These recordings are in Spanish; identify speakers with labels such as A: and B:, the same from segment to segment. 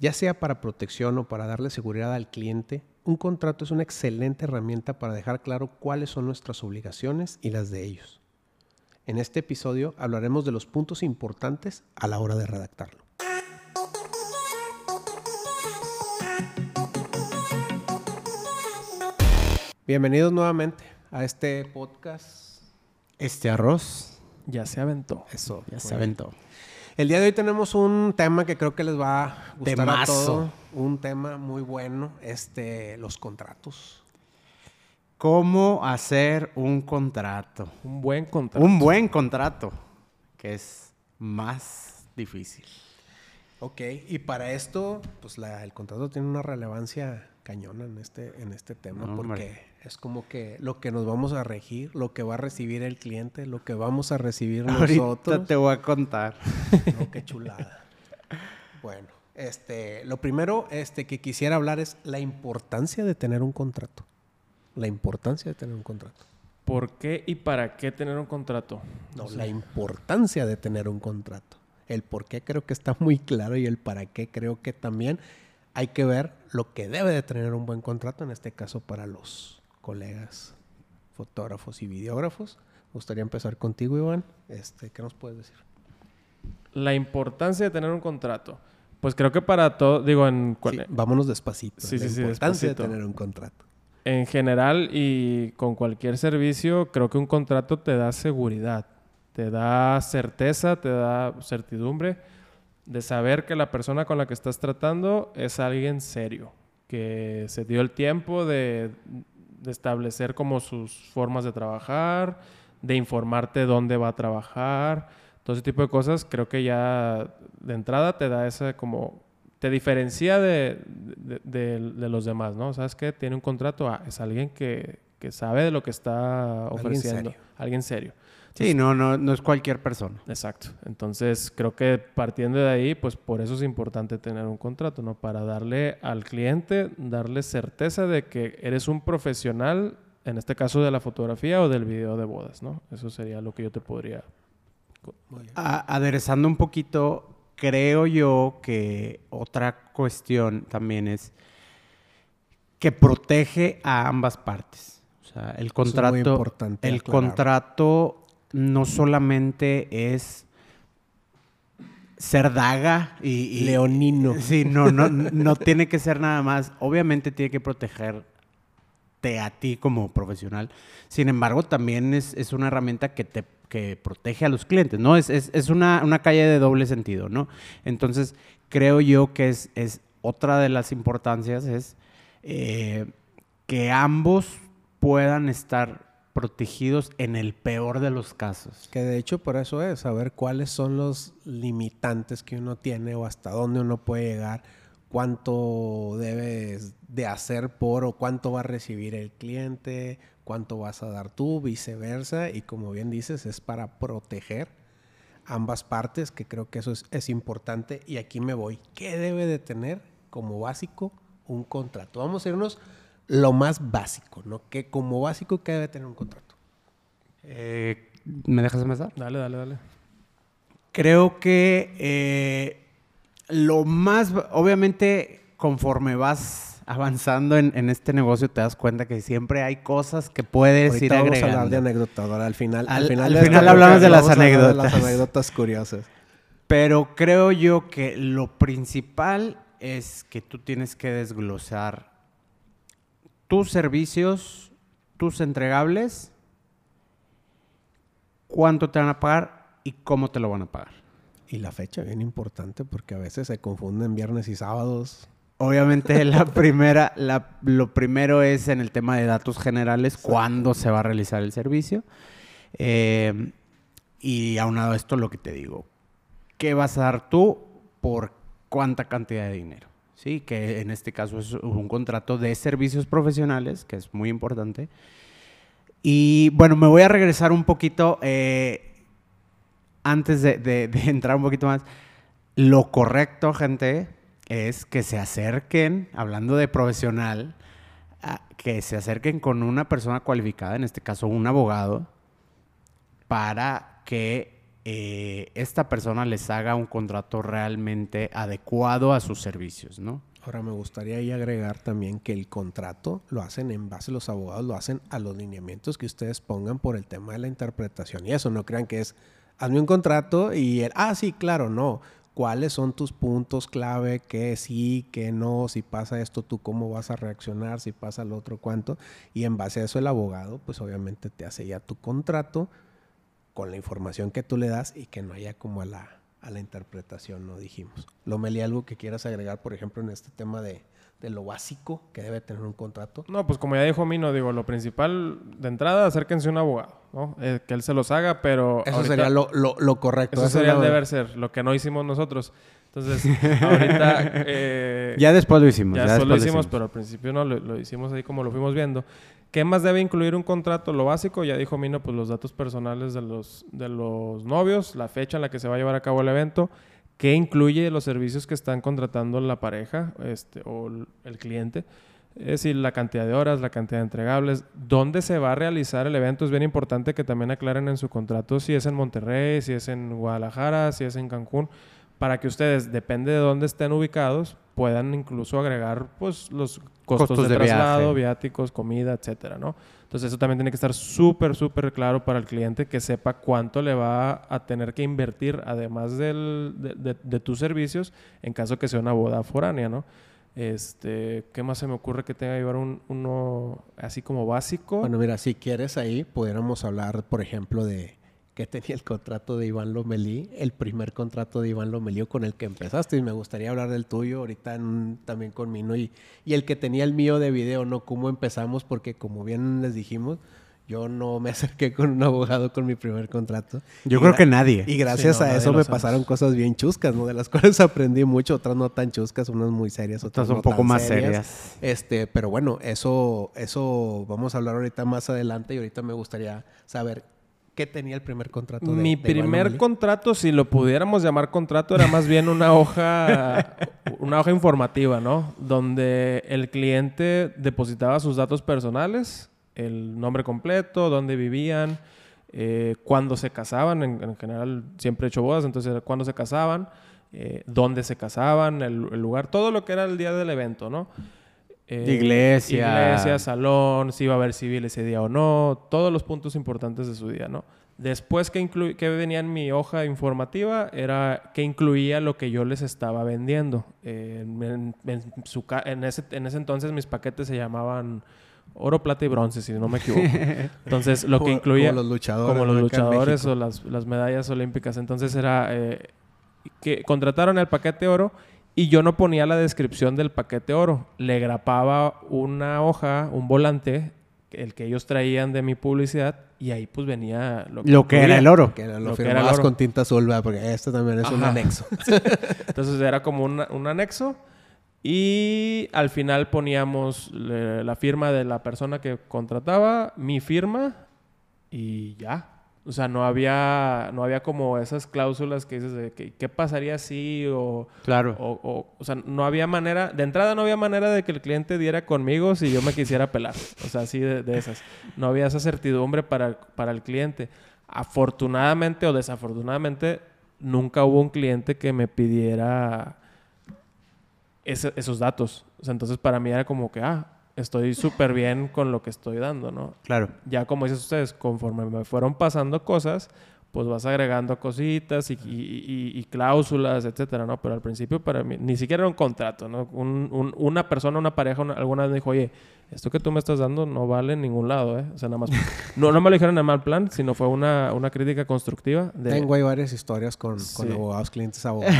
A: Ya sea para protección o para darle seguridad al cliente, un contrato es una excelente herramienta para dejar claro cuáles son nuestras obligaciones y las de ellos. En este episodio hablaremos de los puntos importantes a la hora de redactarlo. Bienvenidos nuevamente a este podcast.
B: Este arroz
C: Ya se aventó.
A: Eso,
B: ya se aventó.
A: El día de hoy tenemos un tema que creo que les va a gustar a todos. Un tema muy bueno, este, los contratos.
B: ¿Cómo hacer un contrato?
C: Un buen contrato.
B: Un buen contrato, que es más difícil.
A: Ok, y para esto, pues la- el contrato tiene una relevancia cañona en este, en este tema,
B: No,
A: porque
B: hombre.
A: es como que lo que nos vamos a regir, lo que va a recibir el cliente, lo que vamos a recibir
B: Ahorita
A: nosotros.
B: te voy a contar.
A: No, qué chulada. Bueno, este, lo primero este, que quisiera hablar es la importancia de tener un contrato. La importancia de tener un contrato.
C: ¿Por qué y para qué tener un contrato?
A: No,
C: O sea,
A: la importancia de tener un contrato. El por qué creo que está muy claro y el para qué creo que también hay que ver lo que debe de tener un buen contrato, en este caso para los colegas fotógrafos y videógrafos. Me gustaría empezar contigo, Iván. Este, ¿Qué nos puedes decir?
C: La importancia de tener un contrato. Pues creo que para todo, digo, en,
A: Sí, vámonos despacito.
C: Sí,
A: la
C: sí,
A: importancia
C: despacito.
A: de tener un contrato.
C: en general y con cualquier servicio, creo que un contrato te da seguridad, te da certeza, te da certidumbre de saber que la persona con la que estás tratando es alguien serio, que se dio el tiempo de, de establecer como sus formas de trabajar, de informarte dónde va a trabajar, todo ese tipo de cosas, creo que ya de entrada te da esa como te diferencia de, de- de- de los demás, ¿no? ¿Sabes qué? Tiene un contrato, ah, es alguien que, que sabe de lo que está
A: Alguien
C: ofreciendo.
A: serio.
C: Alguien serio.
B: Sí, no, no, no es cualquier persona.
C: Exacto. Entonces, creo que partiendo de ahí, pues por eso es importante tener un contrato, ¿no? Para darle al cliente, darle certeza de que eres un profesional, en este caso de la fotografía o del video de bodas, ¿no? Eso sería lo que yo te podría...
B: A- aderezando un poquito, creo yo que otra cuestión también es que protege a ambas partes. O sea, el
A: es muy
B: contrato,
A: importante
B: el
A: aclarar.
B: contrato no solamente es ser daga y, y-
A: Leonino.
B: Sí, no, no, no tiene que ser nada más. Obviamente tiene que protegerte a ti como profesional. Sin embargo, también es, es una herramienta que te que protege a los clientes, ¿no? Es, es, es una, una calle de doble sentido, ¿no? Entonces, creo yo que es, es otra de las importancias es eh, que ambos puedan estar protegidos en el peor de los casos.
A: Que de hecho por eso es saber cuáles son los limitantes que uno tiene o hasta dónde uno puede llegar, cuánto debes de hacer por o cuánto va a recibir el cliente, cuánto vas a dar tú, viceversa. Y como bien dices, es para proteger ambas partes, que creo que eso es, es importante. Y aquí me voy. ¿Qué debe de tener como básico un contrato? Vamos a irnos lo más básico, ¿no? Que como básico, ¿qué debe tener un contrato?
B: Eh, ¿Me dejas empezar?
C: Dale, dale, dale.
B: Creo que eh, lo más, obviamente, conforme vas avanzando en, en este negocio, te das cuenta que siempre hay cosas que puedes
A: Ahorita
B: ir
A: vamos
B: agregando.
A: a hablar de anécdotas. Ahora al final, al,
B: Al-
A: final,
B: al
A: de
B: final hablamos de
A: vamos
B: las
A: a hablar de las
B: anécdotas.
A: anécdotas curiosas.
B: Pero creo yo que lo principal es que tú tienes que desglosar tus servicios, tus entregables, cuánto te van a pagar y cómo te lo van a pagar.
A: Y la fecha, bien importante, porque a veces se confunden viernes y sábados.
B: Obviamente la primera, la- lo primero es en el tema de datos generales, cuándo se va a realizar el servicio. Eh, y aunado a esto, lo que te digo, ¿qué vas a dar tú por cuánta cantidad de dinero? Sí, que en este caso es un contrato de servicios profesionales, que es muy importante. Y bueno, me voy a regresar un poquito eh, antes de, entrar un poquito más. Lo correcto, gente, es que se acerquen, hablando de profesional, que se acerquen con una persona cualificada, en este caso un abogado, para que eh, esta persona les haga un contrato realmente adecuado a sus servicios, ¿no?
A: Ahora me gustaría ahí agregar también que el contrato lo hacen en base, los abogados lo hacen a los lineamientos que ustedes pongan por el tema de la interpretación. Y eso no crean que es, hazme un contrato y, el, ah, sí, claro, no. ¿Cuáles son tus puntos clave? ¿Qué sí, qué no? Si pasa esto, tú cómo vas a reaccionar? Si pasa lo otro, cuánto. Y en base a eso el abogado, pues obviamente te hace ya tu contrato con la información que tú le das y que no haya como a la, a la interpretación, no dijimos. Lomeli, algo que quieras agregar, por ejemplo, en este tema de, de lo básico que debe tener un contrato.
C: No, pues como ya dijo Mino, digo, lo principal de entrada, acérquense a un abogado, ¿no? Eh, que él se los haga, pero...
A: Eso sería lo, lo, lo correcto.
C: Eso, sería el deber ser, lo que no hicimos nosotros. Entonces, ahorita... Eh,
B: ya después lo hicimos.
C: Ya, después lo hicimos, pero al principio no, lo, lo, hicimos ahí como lo fuimos viendo. ¿Qué más debe incluir un contrato? Lo básico, ya dijo Mino, pues los datos personales de los, de los novios, la fecha en la que se va a llevar a cabo el evento, qué incluye los servicios que están contratando la pareja este, o el cliente. Es decir, la cantidad de horas, la cantidad de entregables, dónde se va a realizar el evento. Es bien importante que también aclaren en su contrato si es en Monterrey, si es en Guadalajara, si es en Cancún, para que ustedes, depende de dónde estén ubicados, puedan incluso agregar pues, los costos, de, traslado, viáticos, comida, etcétera, ¿no? Entonces eso también tiene que estar súper, súper claro para el cliente que sepa cuánto le va a tener que invertir, además del, de, de, tus servicios, en caso que sea una boda foránea, ¿no? Este, ¿qué más se me ocurre que tenga que llevar un, uno así como básico?
A: Bueno, mira, si quieres ahí, pudiéramos hablar, por ejemplo, de que tenía el contrato de Iván Lomelí, el primer contrato de Iván Lomelí con el que empezaste. Y me gustaría hablar del tuyo ahorita también con Mino y, y el que tenía el mío de video, ¿no? Cómo empezamos, porque como bien les dijimos, yo no me acerqué con un abogado con mi primer contrato.
B: Yo creo que nadie.
A: Y gracias a eso me pasaron cosas bien chuscas, ¿no? De las cuales aprendí mucho, otras no tan chuscas, unas muy serias, otras,
B: un poco más serias.
A: Este, pero bueno, eso, eso vamos a hablar ahorita más adelante y ahorita me gustaría saber ¿Qué tenía el primer contrato? De,
C: Mi primer contrato, si lo pudiéramos llamar contrato, era más bien una hoja, una hoja informativa, ¿no? Donde el cliente depositaba sus datos personales, el nombre completo, dónde vivían, eh, cuándo se casaban, en, general siempre he hecho bodas, entonces cuándo se casaban, eh, dónde se casaban, el, el, lugar, todo lo que era el día del evento, ¿no?
B: Eh, iglesia.
C: Iglesia, salón, si iba a haber civil ese día o no, todos los puntos importantes de su día, ¿no? Después que, que venía en mi hoja informativa era que incluía lo que yo les estaba vendiendo. Eh, en, su, en, ese, en ese entonces mis paquetes se llamaban oro, plata y bronce, si no me equivoco. Entonces, lo que incluía...
A: Como los luchadores.
C: Como los luchadores o las, las, medallas olímpicas. Entonces, era eh, que contrataron el paquete oro y yo no ponía la descripción del paquete oro. Le grapaba una hoja, un volante, el que ellos traían de mi publicidad, y ahí pues venía
B: lo que, lo que era el oro.
A: Que lo, lo firmabas con tinta azul, porque esto también es un anexo.
C: Entonces era como un, un anexo. Y al final poníamos la firma de la persona que contrataba, mi firma y ya. O sea, no había, no había como esas cláusulas que dices de que, qué pasaría si o...
B: Claro.
C: O, o, sea, no había manera... De entrada no había manera de que el cliente diera conmigo si yo me quisiera pelar. O sea, así de, de esas. No había esa certidumbre para, para el cliente. Afortunadamente o desafortunadamente, nunca hubo un cliente que me pidiera ese, esos datos. O sea, entonces para mí era como que, ah, estoy súper bien con lo que estoy dando, ¿no?
B: Claro.
C: Ya como dicen ustedes, conforme me fueron pasando cosas, pues vas agregando cositas y, cláusulas, etcétera, ¿no? Pero al principio para mí ni siquiera era un contrato, ¿no? una persona, una pareja, alguna vez me dijo, oye, esto que tú me estás dando no vale en ningún lado, ¿eh? O sea, nada más... no, no me lo dijeron en mal plan, sino fue una, una crítica constructiva.
A: De... Tengo ahí varias historias con, con abogados, clientes, abogados.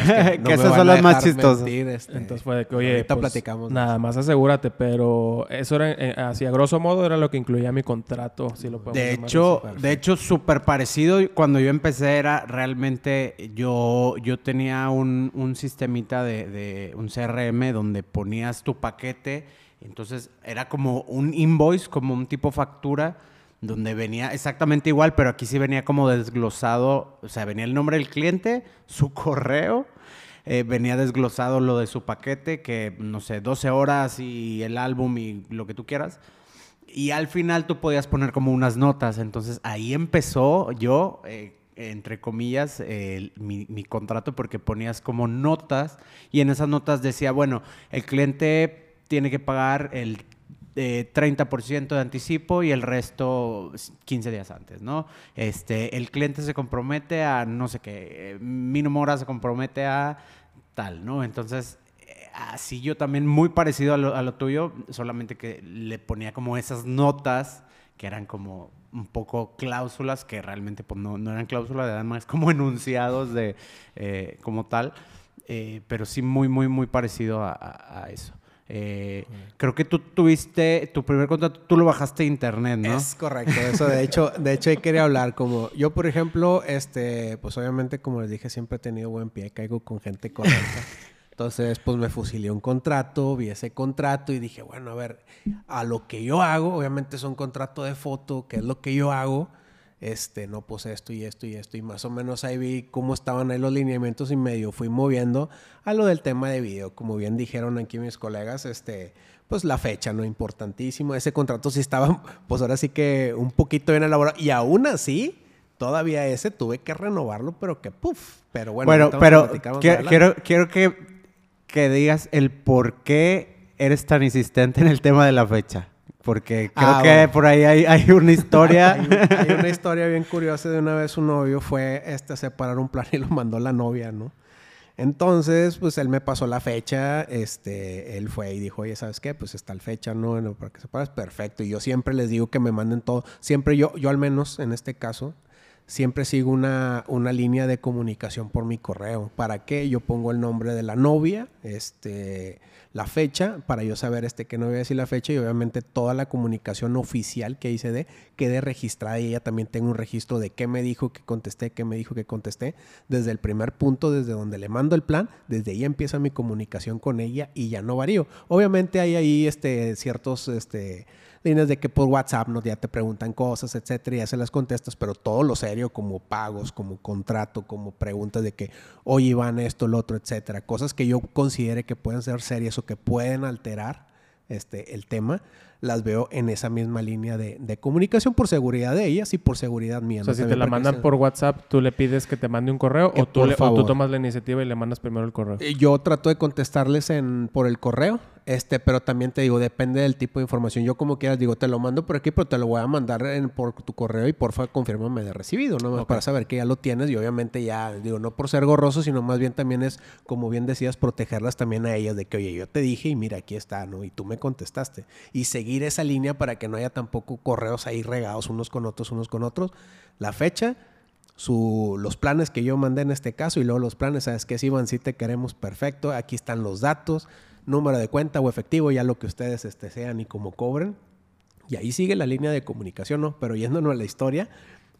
B: Que, esas son las más chistosas.
C: Este, Entonces fue de que, oye, pues, platicamos. Nada más asegúrate, pero eso era, eh, así a grosso modo, era lo que incluía mi contrato, si lo
B: De hecho, de hecho, súper parecido. Cuando yo empecé era realmente, yo, yo tenía un, un sistemita de, de un CRM donde ponías tu paquete entonces era como un invoice, como un tipo factura, donde venía exactamente igual, pero aquí sí venía como desglosado, o sea, venía el nombre del cliente, su correo, eh, venía desglosado lo de su paquete, que no sé, 12 horas y el álbum y lo que tú quieras. Y al final tú podías poner como unas notas. Entonces ahí empezó yo, eh, entre comillas, mi, mi, contrato porque ponías como notas y en esas notas decía, bueno, el cliente tiene que pagar el 30% de anticipo y el resto 15 días antes, ¿no? Este, el cliente se compromete a, no sé qué, mínimo hora se compromete a tal, ¿no? Entonces, así yo también muy parecido a lo, tuyo, solamente que le ponía como esas notas que eran como un poco cláusulas que realmente pues, no, eran cláusulas, eran más como enunciados de eh, como tal, eh, pero sí muy, muy, muy parecido a eso. Eh, creo que tú tuviste tu primer contrato, tú lo bajaste de internet, ¿no?
A: Es correcto, eso de hecho, de hecho, ahí quería hablar. Como yo, por ejemplo, este, pues obviamente, como les dije, siempre he tenido buen pie, caigo con gente correcta. Entonces, pues me fusilé un contrato, vi ese contrato y dije, bueno, a ver, a lo que yo hago, obviamente es un contrato de foto, que es lo que yo hago este, no, pues esto y esto y esto, y más o menos ahí vi cómo estaban ahí los lineamientos y medio fui moviendo a lo del tema de video, como bien dijeron aquí mis colegas, este, pues la fecha, ¿no? Importantísimo, ese contrato sí estaba, pues ahora sí que un poquito bien elaborado, y aún así, todavía ese tuve que renovarlo, pero que puff, pero bueno.
B: Bueno, pero quiero, quiero que, que digas el por qué eres tan insistente en el tema de la fecha. Porque creo ah, que por ahí hay, una historia.
A: hay, una historia bien curiosa de una vez un novio fue este, a separar un plan y lo mandó la novia, ¿no? Entonces, pues él me pasó la fecha, este, él fue y dijo, oye, ¿sabes qué? Pues está la fecha, ¿no? para que separes, perfecto. Y yo siempre les digo que me manden todo, siempre yo, yo al menos en este caso, siempre sigo una, una línea de comunicación por mi correo. ¿Para qué? Yo pongo el nombre de la novia, este la fecha para yo saber este que no voy a decir la fecha y obviamente toda la comunicación oficial que hice de quede registrada y ella también tenga un registro de qué me dijo que contesté, qué me dijo que contesté desde el primer punto, desde donde le mando el plan, desde ahí empieza mi comunicación con ella y ya no varío. Obviamente hay ahí este ciertos este líneas de que por WhatsApp ¿no? ya te preguntan cosas, etcétera, y ya se las contestas, pero todo lo serio, como pagos, como contrato, como preguntas de que, oye, Iván, esto, lo otro, etcétera, cosas que yo considere que pueden ser serias o que pueden alterar este, el tema, las veo en esa misma línea de, comunicación por seguridad de ellas y por seguridad mía.
C: O sea, si te la mandan por WhatsApp, tú le pides que te mande un correo o tú, o tú, tomas la iniciativa y le mandas primero el correo.
A: Eh, yo trato de contestarles en, por el correo este, pero también te digo, depende del tipo de información. Yo como quieras digo, te lo mando por aquí, pero te lo voy a mandar en, por tu correo y porfa confírmame de recibido, ¿no? Para saber que ya lo tienes y obviamente ya, digo, no por ser gorroso, sino más bien también es, como bien decías, protegerlas también a ellas de que, oye, yo te dije y mira, aquí está, ¿no? Y tú me contestaste. Y seguir esa línea para que no haya tampoco correos ahí regados unos con otros, unos con otros. La fecha, su, los planes que yo mandé en este caso y luego los planes, ¿sabes qué? Si, Iván, sí te queremos perfecto, aquí están los datos número de cuenta o efectivo, ya lo que ustedes este, sean y cómo cobren. Y ahí sigue la línea de comunicación, ¿no? Pero yéndonos a la historia,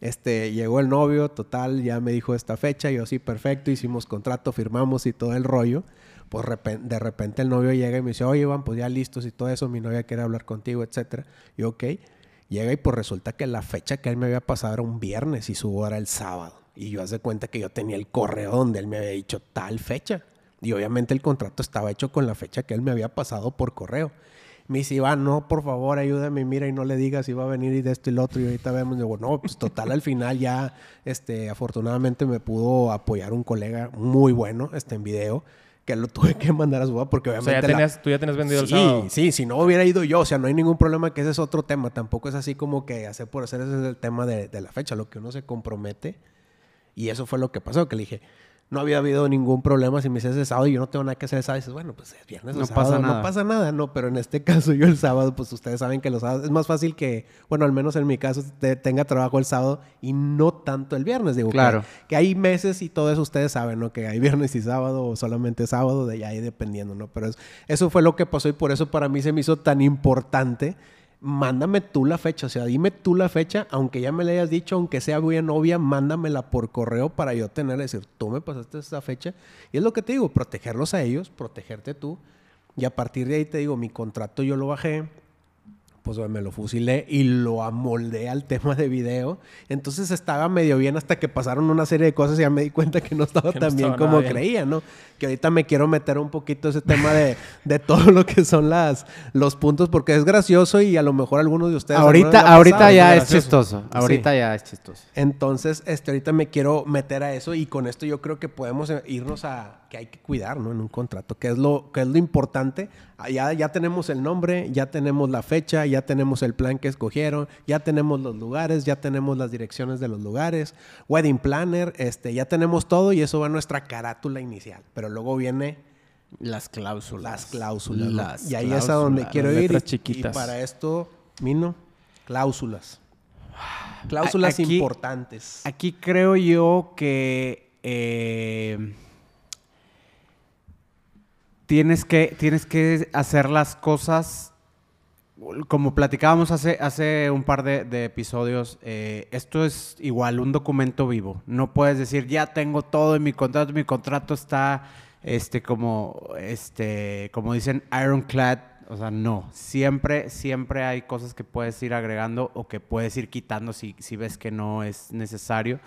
A: este, llegó el novio, total, ya me dijo esta fecha, yo sí, perfecto, hicimos contrato, firmamos y todo el rollo. Pues de repente el novio llega y me dice, oye, Iván, pues ya listos y todo eso, mi novia quiere hablar contigo, etcétera. Y ok, llega y pues resulta que la fecha que él me había pasado era un viernes y su hora el sábado. Y yo hace cuenta que yo tenía el correo donde él me había dicho tal fecha. Y obviamente el contrato estaba hecho con la fecha que él me había pasado por correo. Me dice, Iván, no, por favor, ayúdame, mira y no le digas si va a venir y de esto y lo otro. Y ahorita vemos, digo, no, pues total, al final ya, este, afortunadamente me pudo apoyar un colega muy bueno, este, en video, que lo tuve que mandar a su porque obviamente...
C: O sea, ya tenías, tú ya tenías vendido el sábado.
A: Sí, sí, si no hubiera ido yo, o sea, no hay ningún problema que ese es otro tema. Tampoco es así como que hacer por hacer, ese es el tema de, de la fecha, lo que uno se compromete. Y eso fue lo que pasó, que le dije, no había habido ningún problema si me hicieras el sábado y yo no tengo nada que hacer el sábado. Dices, bueno, pues es viernes o no pasa nada. no pasa nada, no, pero en este caso yo el sábado, pues ustedes saben que los sábados es más fácil que, bueno, al menos en mi caso, tenga trabajo el sábado y no tanto el viernes. Digo, claro. Que, hay meses y todo eso ustedes saben, ¿no? Que hay viernes y sábado o solamente sábado, de ahí dependiendo, ¿no? Pero eso fue lo que pasó y por eso para mí se me hizo tan importante mándame tú la fecha, o sea, dime tú la fecha, aunque ya me la hayas dicho, aunque sea bien novia, mándamela por correo para yo tener, decir, tú me pasaste esa fecha. Y es lo que te digo, protegerlos a ellos, protegerte tú. Y a partir de ahí te digo, mi contrato yo lo bajé pues me lo fusilé y lo amoldé al tema de video. Entonces estaba medio bien hasta que pasaron una serie de cosas y ya me di cuenta que no estaba
C: Que no
A: tan bien
C: estaba
A: como creía, ¿no? Que ahorita me quiero meter un poquito ese tema de, de todo lo que son las, los puntos porque es gracioso y a lo mejor algunos de ustedes...
B: Ahorita, ahorita ya
C: es
B: chistoso. Ahorita
A: Sí.
B: ya es chistoso.
A: Entonces, este, ahorita me quiero meter a eso y con esto yo creo que podemos eh, irnos a que hay que cuidar, ¿no? En un contrato, que es lo, que es lo importante. Ah, Ya, ya tenemos el nombre, ya tenemos la fecha, ya tenemos el plan que escogieron, ya tenemos los lugares, ya tenemos las direcciones de los lugares, wedding planner, este, ya tenemos todo y eso va a nuestra carátula inicial. Pero luego viene
B: Las cláusulas.
A: las cláusulas.
B: Las
A: y ahí es a donde
B: cláusulas.
A: quiero ir. Y,
C: chiquitas.
A: y para esto, Mino, cláusulas. Cláusulas
B: Aquí-
A: importantes.
B: Aquí creo yo que eh, tienes que tienes que hacer las cosas como platicábamos hace, hace un par de, episodios, eh, esto es igual un documento vivo. No puedes decir, ya tengo todo en mi contrato, mi contrato está, este, como, este, como dicen, ironclad. O sea, no. Siempre, siempre hay cosas que puedes ir agregando o que puedes ir quitando si, si ves que no es necesario.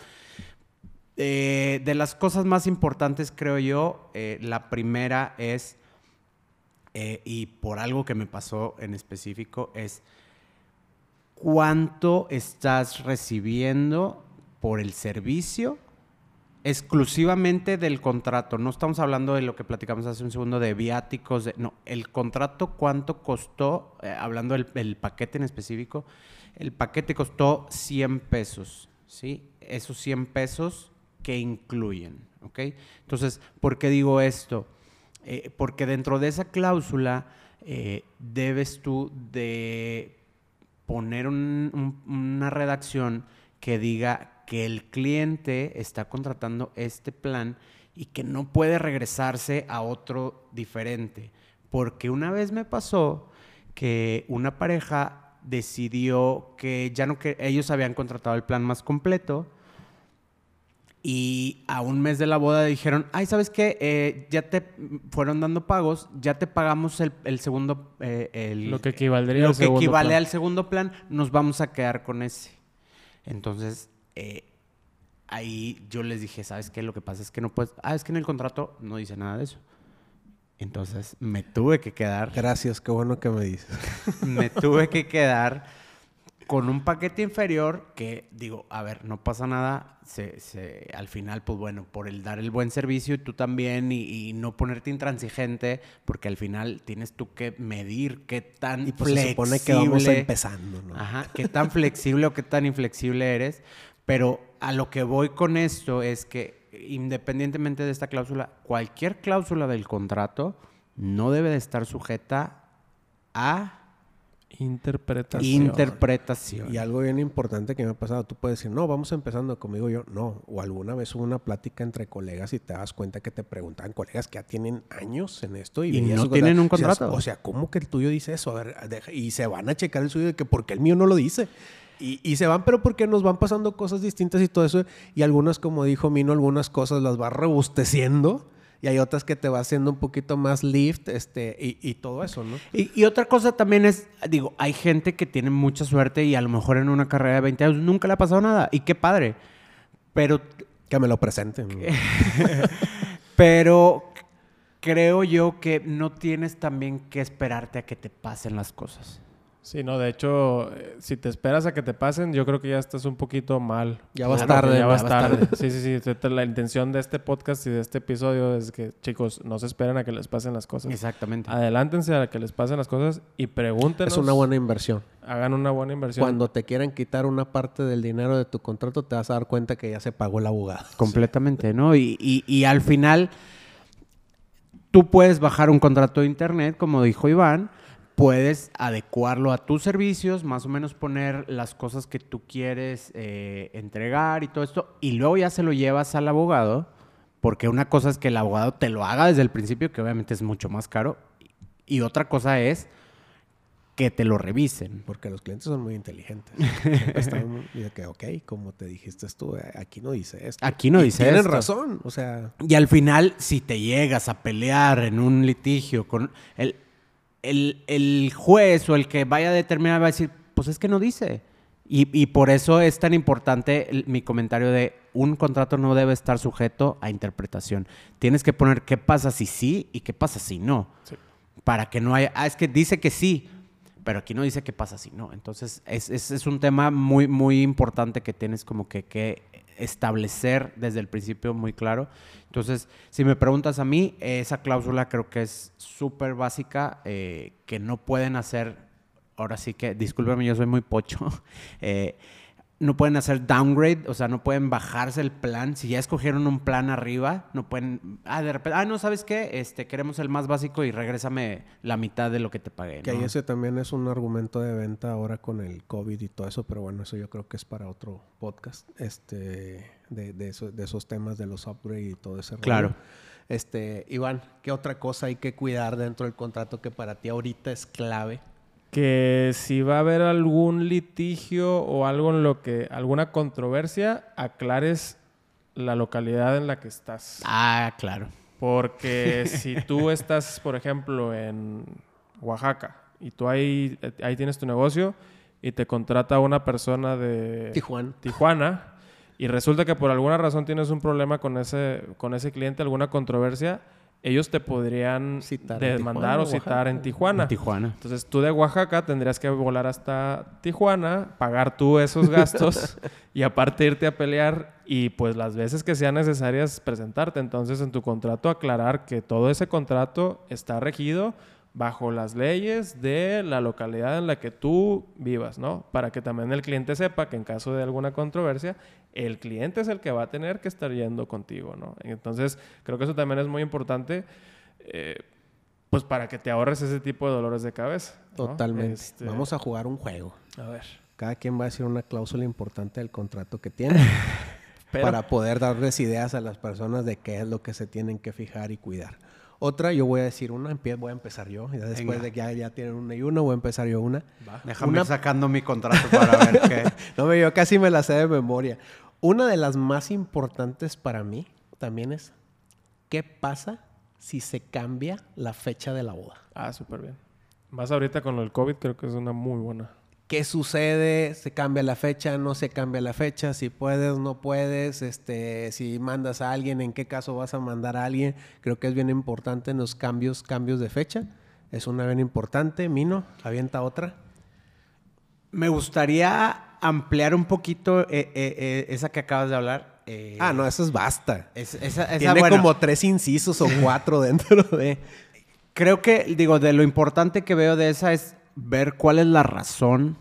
B: Eh, de las cosas más importantes, creo yo, eh, la primera es eh, y por algo que me pasó en específico, es cuánto estás recibiendo por el servicio exclusivamente del contrato. No estamos hablando de lo que platicamos hace un segundo de viáticos. no, el contrato cuánto costó, hablando del el paquete en específico, el paquete costó 100 pesos, ¿sí? Esos 100 pesos que incluyen, ¿ok? Entonces, ¿por qué digo esto? Eh, porque dentro de esa cláusula eh, debes tú de poner un- un- una redacción que diga que el cliente está contratando este plan y que no puede regresarse a otro diferente. Porque una vez me pasó que una pareja decidió que ya no que ellos habían contratado el plan más completo y a un mes de la boda dijeron, ay, ¿sabes qué? Eh, ya te fueron dando pagos, ya te pagamos el, el segundo... eh, el-
C: Lo que equivaldría
B: lo
C: al
B: que
C: segundo
B: equivale
C: plan.
B: al segundo plan, nos vamos a quedar con ese. Entonces, eh, ahí yo les dije, ¿sabes qué? Lo que pasa es que no puedes... Ah, es que en el contrato no dice nada de eso. Entonces, me tuve que quedar
A: Gracias, qué bueno que me dices.
B: me tuve que quedar con un paquete inferior que digo, a ver, no pasa nada, se, se- al final, pues bueno, por el dar el buen servicio y tú también y, y no ponerte intransigente, porque al final tienes tú que medir qué tan
A: Y pues
B: flexible,
A: se supone que vamos empezando, ¿no?
B: Ajá, qué tan flexible o qué tan inflexible eres, pero a lo que voy con esto es que independientemente de esta cláusula, cualquier cláusula del contrato no debe de estar sujeta a
C: Interpretación.
B: interpretación.
A: Y algo bien importante que me ha pasado, tú puedes decir, no, vamos empezando conmigo yo. No, o alguna vez hubo una plática entre colegas y te das cuenta que te preguntaban colegas que ya tienen años en esto y,
B: Y no
A: su
B: tienen un contrato.
A: O sea, ¿cómo que el tuyo dice eso? A ver, deja- y se van a checar el suyo de que porque el mío no lo dice. Y, y se van, pero porque nos van pasando cosas distintas y todo eso. Y algunas, como dijo Mino, algunas cosas las va rebusteciendo. Y hay otras que te va haciendo un poquito más lift, este, y, y todo eso, ¿no?
B: Y, y otra cosa también es, digo, hay gente que tiene mucha suerte y a lo mejor en una carrera de 20 años nunca le ha pasado nada. Y qué padre. Pero,
A: Que me lo presenten.
B: pero creo yo que no tienes también que esperarte a que te pasen las cosas.
C: Sí, no, de hecho, eh, si te esperas a que te pasen, yo creo que ya estás un poquito mal.
A: Ya vas
C: Claro,
A: tarde,
C: Ya
A: ya
C: vas tarde.
A: tarde.
C: Sí, sí, sí. Esta- La intención de este podcast y de este episodio es que, chicos, no se esperen a que les pasen las cosas.
B: Exactamente.
C: Adelántense a que les pasen las cosas y pregúntenos.
A: Es una buena inversión.
C: Hagan una buena inversión.
A: Cuando te quieran quitar una parte del dinero de tu contrato, te vas a dar cuenta que ya se pagó el abogado.
B: Completamente, ¿no? Y, y- y al final, tú puedes bajar un contrato de internet, como dijo Iván, puedes adecuarlo a tus servicios, más o menos poner las cosas que tú quieres eh, entregar y todo esto, y luego ya se lo llevas al abogado, porque una cosa es que el abogado te lo haga desde el principio, que obviamente es mucho más caro, y otra cosa es que te lo revisen.
A: Porque los clientes son muy inteligentes. Están muy- y de que, ok, como te dijiste tú, eh, aquí no dice esto.
B: Aquí no
A: Y
B: dice esto.
A: razón. O sea,
B: Y al final, si te llegas a pelear en un litigio con... El, el, el juez o el que vaya a determinar va a decir, pues es que no dice. Y, y por eso es tan importante el- mi comentario de un contrato no debe estar sujeto a interpretación. Tienes que poner qué pasa si sí y qué pasa si no.
C: Sí.
B: Para que no haya... Ah, es que dice que sí, pero aquí no dice qué pasa si no. Entonces, es, es- es un tema muy, muy importante que tienes como que, que establecer desde el principio muy claro. Entonces, si me preguntas a mí, esa cláusula creo que es súper básica, eh, que no pueden hacer, ahora sí que, discúlpame, yo soy muy pocho, eh, no pueden hacer downgrade, o sea, no pueden bajarse el plan. Si ya escogieron un plan arriba, no pueden, ah, de repente, ah, no, ¿sabes qué? Este, queremos el más básico y regrésame la mitad de lo que te pagué.
A: Que ahí ese también es un argumento de venta ahora con el COVID y todo eso, pero bueno, eso yo creo que es para otro podcast, este, de, de, eso- de esos temas de los upgrade y todo ese rollo.
B: Claro.
A: Este, Iván, ¿qué otra cosa hay que cuidar dentro del contrato que para ti ahorita es clave?
C: Que si va a haber algún litigio o algo en lo que, alguna controversia, aclares la localidad en la que estás.
B: Ah, claro.
C: Porque si tú estás, por ejemplo, en Oaxaca y tú ahí, ahí tienes tu negocio y te contrata una persona de
A: Tijuana.
C: Tijuana y resulta que por alguna razón tienes un problema con ese, con ese cliente, alguna controversia, ellos te podrían
A: Citar en
C: demandar
A: Tijuana,
C: o citar en Tijuana.
B: En Tijuana.
C: Entonces tú de Oaxaca tendrías que volar hasta Tijuana, pagar tú esos gastos y aparte irte a pelear y pues las veces que sean necesarias presentarte. Entonces en tu contrato aclarar que todo ese contrato está regido bajo las leyes de la localidad en la que tú vivas, ¿no? Para que también el cliente sepa que en caso de alguna controversia, el cliente es el que va a tener que estar yendo contigo, ¿no? Entonces creo que eso también es muy importante. eh, pues para que te ahorres ese tipo de dolores de cabeza. ¿no?
A: Totalmente.
C: Este,
A: Vamos a jugar un juego.
C: a ver.
A: Cada quien va a decir una cláusula importante del contrato que tiene
C: Pero-
A: para poder darles ideas a las personas de qué es lo que se tienen que fijar y cuidar. Otra, yo voy a decir una, voy a empezar yo. Ya después
B: Venga.
A: de que ya, ya tienen una y una, voy a empezar yo una.
B: Déjame
A: Una-
B: ir sacando mi contrato para ver qué.
A: No, me- yo casi me la sé de memoria. Una de las más importantes para mí también es qué pasa si se cambia la fecha de la boda.
C: Ah, súper bien. Más ahorita con el COVID creo que es una muy buena.
A: ¿Qué sucede? ¿Se cambia la fecha? ¿No se cambia la fecha? Si puedes, no puedes. Este, si mandas a alguien, ¿en qué caso vas a mandar a alguien? Creo que es bien importante en los cambios, cambios de fecha. Es una bien importante. Mino, avienta otra.
B: Me gustaría ampliar un poquito eh, eh, eh, esa que acabas de hablar. eh,
A: Ah, no, eso es basta.
B: es- esa, esa,
A: Tiene
B: bueno,
A: como tres incisos o cuatro dentro de...
B: Creo que, digo, de lo importante que veo de esa es ver cuál es la razón,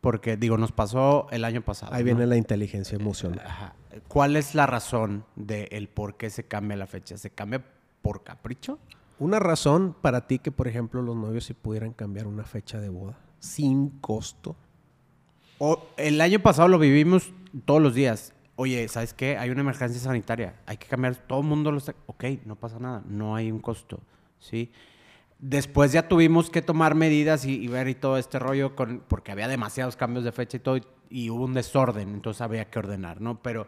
B: porque, digo, nos pasó el año pasado.
A: Ahí
B: ¿no?
A: viene la inteligencia emocional.
B: Ajá. ¿Cuál es la razón del por qué se cambia la fecha? ¿Se cambia por capricho?
A: Una razón para ti que, por ejemplo, los novios si pudieran cambiar una fecha de boda sin costo.
B: O el año pasado lo vivimos todos los días. Oye, ¿sabes qué? Hay una emergencia sanitaria. Hay que cambiar. Todo el mundo lo está. Ok, no pasa nada. No hay un costo. ¿Sí? Después ya tuvimos que tomar medidas y, y ver y todo este rollo con, porque había demasiados cambios de fecha y todo y, y hubo un desorden, entonces había que ordenar, ¿no? Pero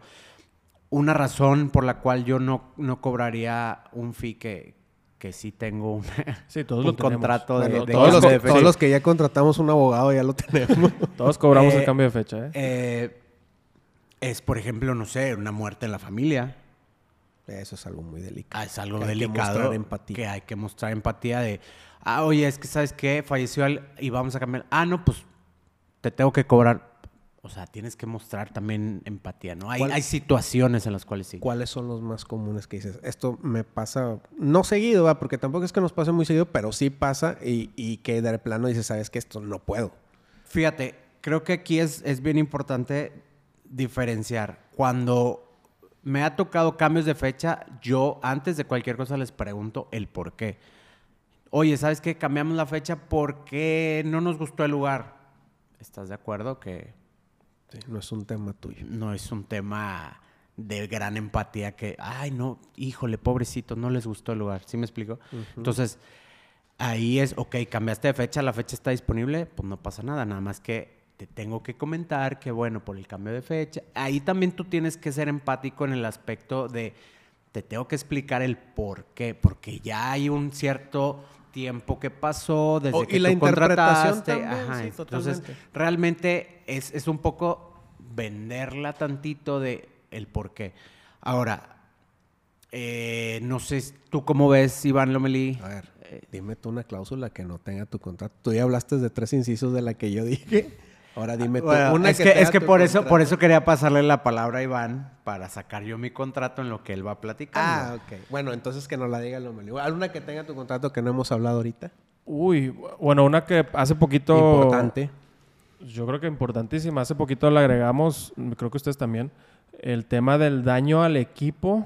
B: una razón por la cual yo no, no cobraría un fee que, que sí tengo un,
C: Sí, todos
B: un
C: lo tenemos.
B: contrato de,
C: Bueno,
B: de
C: todos
A: los,
B: de fecha.
A: todos los que ya contratamos un abogado ya lo tenemos.
C: Todos cobramos
B: Eh,
C: el cambio de fecha, ¿eh?
B: Eh, es, por ejemplo, no sé, una muerte en la familia.
A: Eso es algo muy delicado.
B: Ah, es algo
A: Que hay que
B: delicado.
A: mostrar empatía.
B: Que hay que mostrar empatía de, ah, oye, es que sabes qué, falleció al- y vamos a cambiar. Ah, no, pues te tengo que cobrar. O sea, tienes que mostrar también empatía, ¿no? Hay,
A: ¿Cuál-
B: hay situaciones en las cuales sí.
A: ¿Cuáles son los más comunes que dices? Esto me pasa, no seguido, ¿va? porque tampoco es que nos pase muy seguido, pero sí pasa y, y que de plano dices, sabes que esto no puedo.
B: Fíjate, creo que aquí es, es bien importante diferenciar. Cuando me ha tocado cambios de fecha, yo antes de cualquier cosa les pregunto el por qué. Oye, ¿sabes qué? Cambiamos la fecha porque no nos gustó el lugar. ¿Estás de acuerdo que
A: Sí, no es un tema tuyo.
B: no es un tema de gran empatía que, ay, no, híjole, pobrecito, no les gustó el lugar? ¿Sí me explico? Entonces, ahí es, ok, cambiaste de fecha, la fecha está disponible, pues no pasa nada, nada más que te tengo que comentar que, bueno, por el cambio de fecha, ahí también tú tienes que ser empático en el aspecto de, te tengo que explicar el por qué, porque ya hay un cierto tiempo que pasó desde
A: Oh, y
B: que
A: la
B: tú
A: interpretación
B: contrataste.
A: también,
B: Ajá,
A: sí,
B: entonces,
A: totalmente.
B: realmente es, es un poco venderla tantito de el por qué. Ahora, eh, no sé, ¿tú cómo ves, Iván Lomelí?
A: A ver, dime tú una cláusula que no tenga tu contrato. Tú ya hablaste de tres incisos de la que yo dije. Ahora dime tú
B: Bueno,
A: una
B: es que, es que por eso, por eso quería pasarle la palabra a Iván para sacar yo mi contrato en lo que él va platicando.
A: Ah, ok. Bueno, entonces que nos la diga lo mejor. ¿Alguna que tenga tu contrato que no hemos hablado ahorita?
C: Uy, bueno, una que hace poquito...
A: Importante.
C: Yo creo que importantísima. Hace poquito le agregamos, creo que ustedes también, el tema del daño al equipo.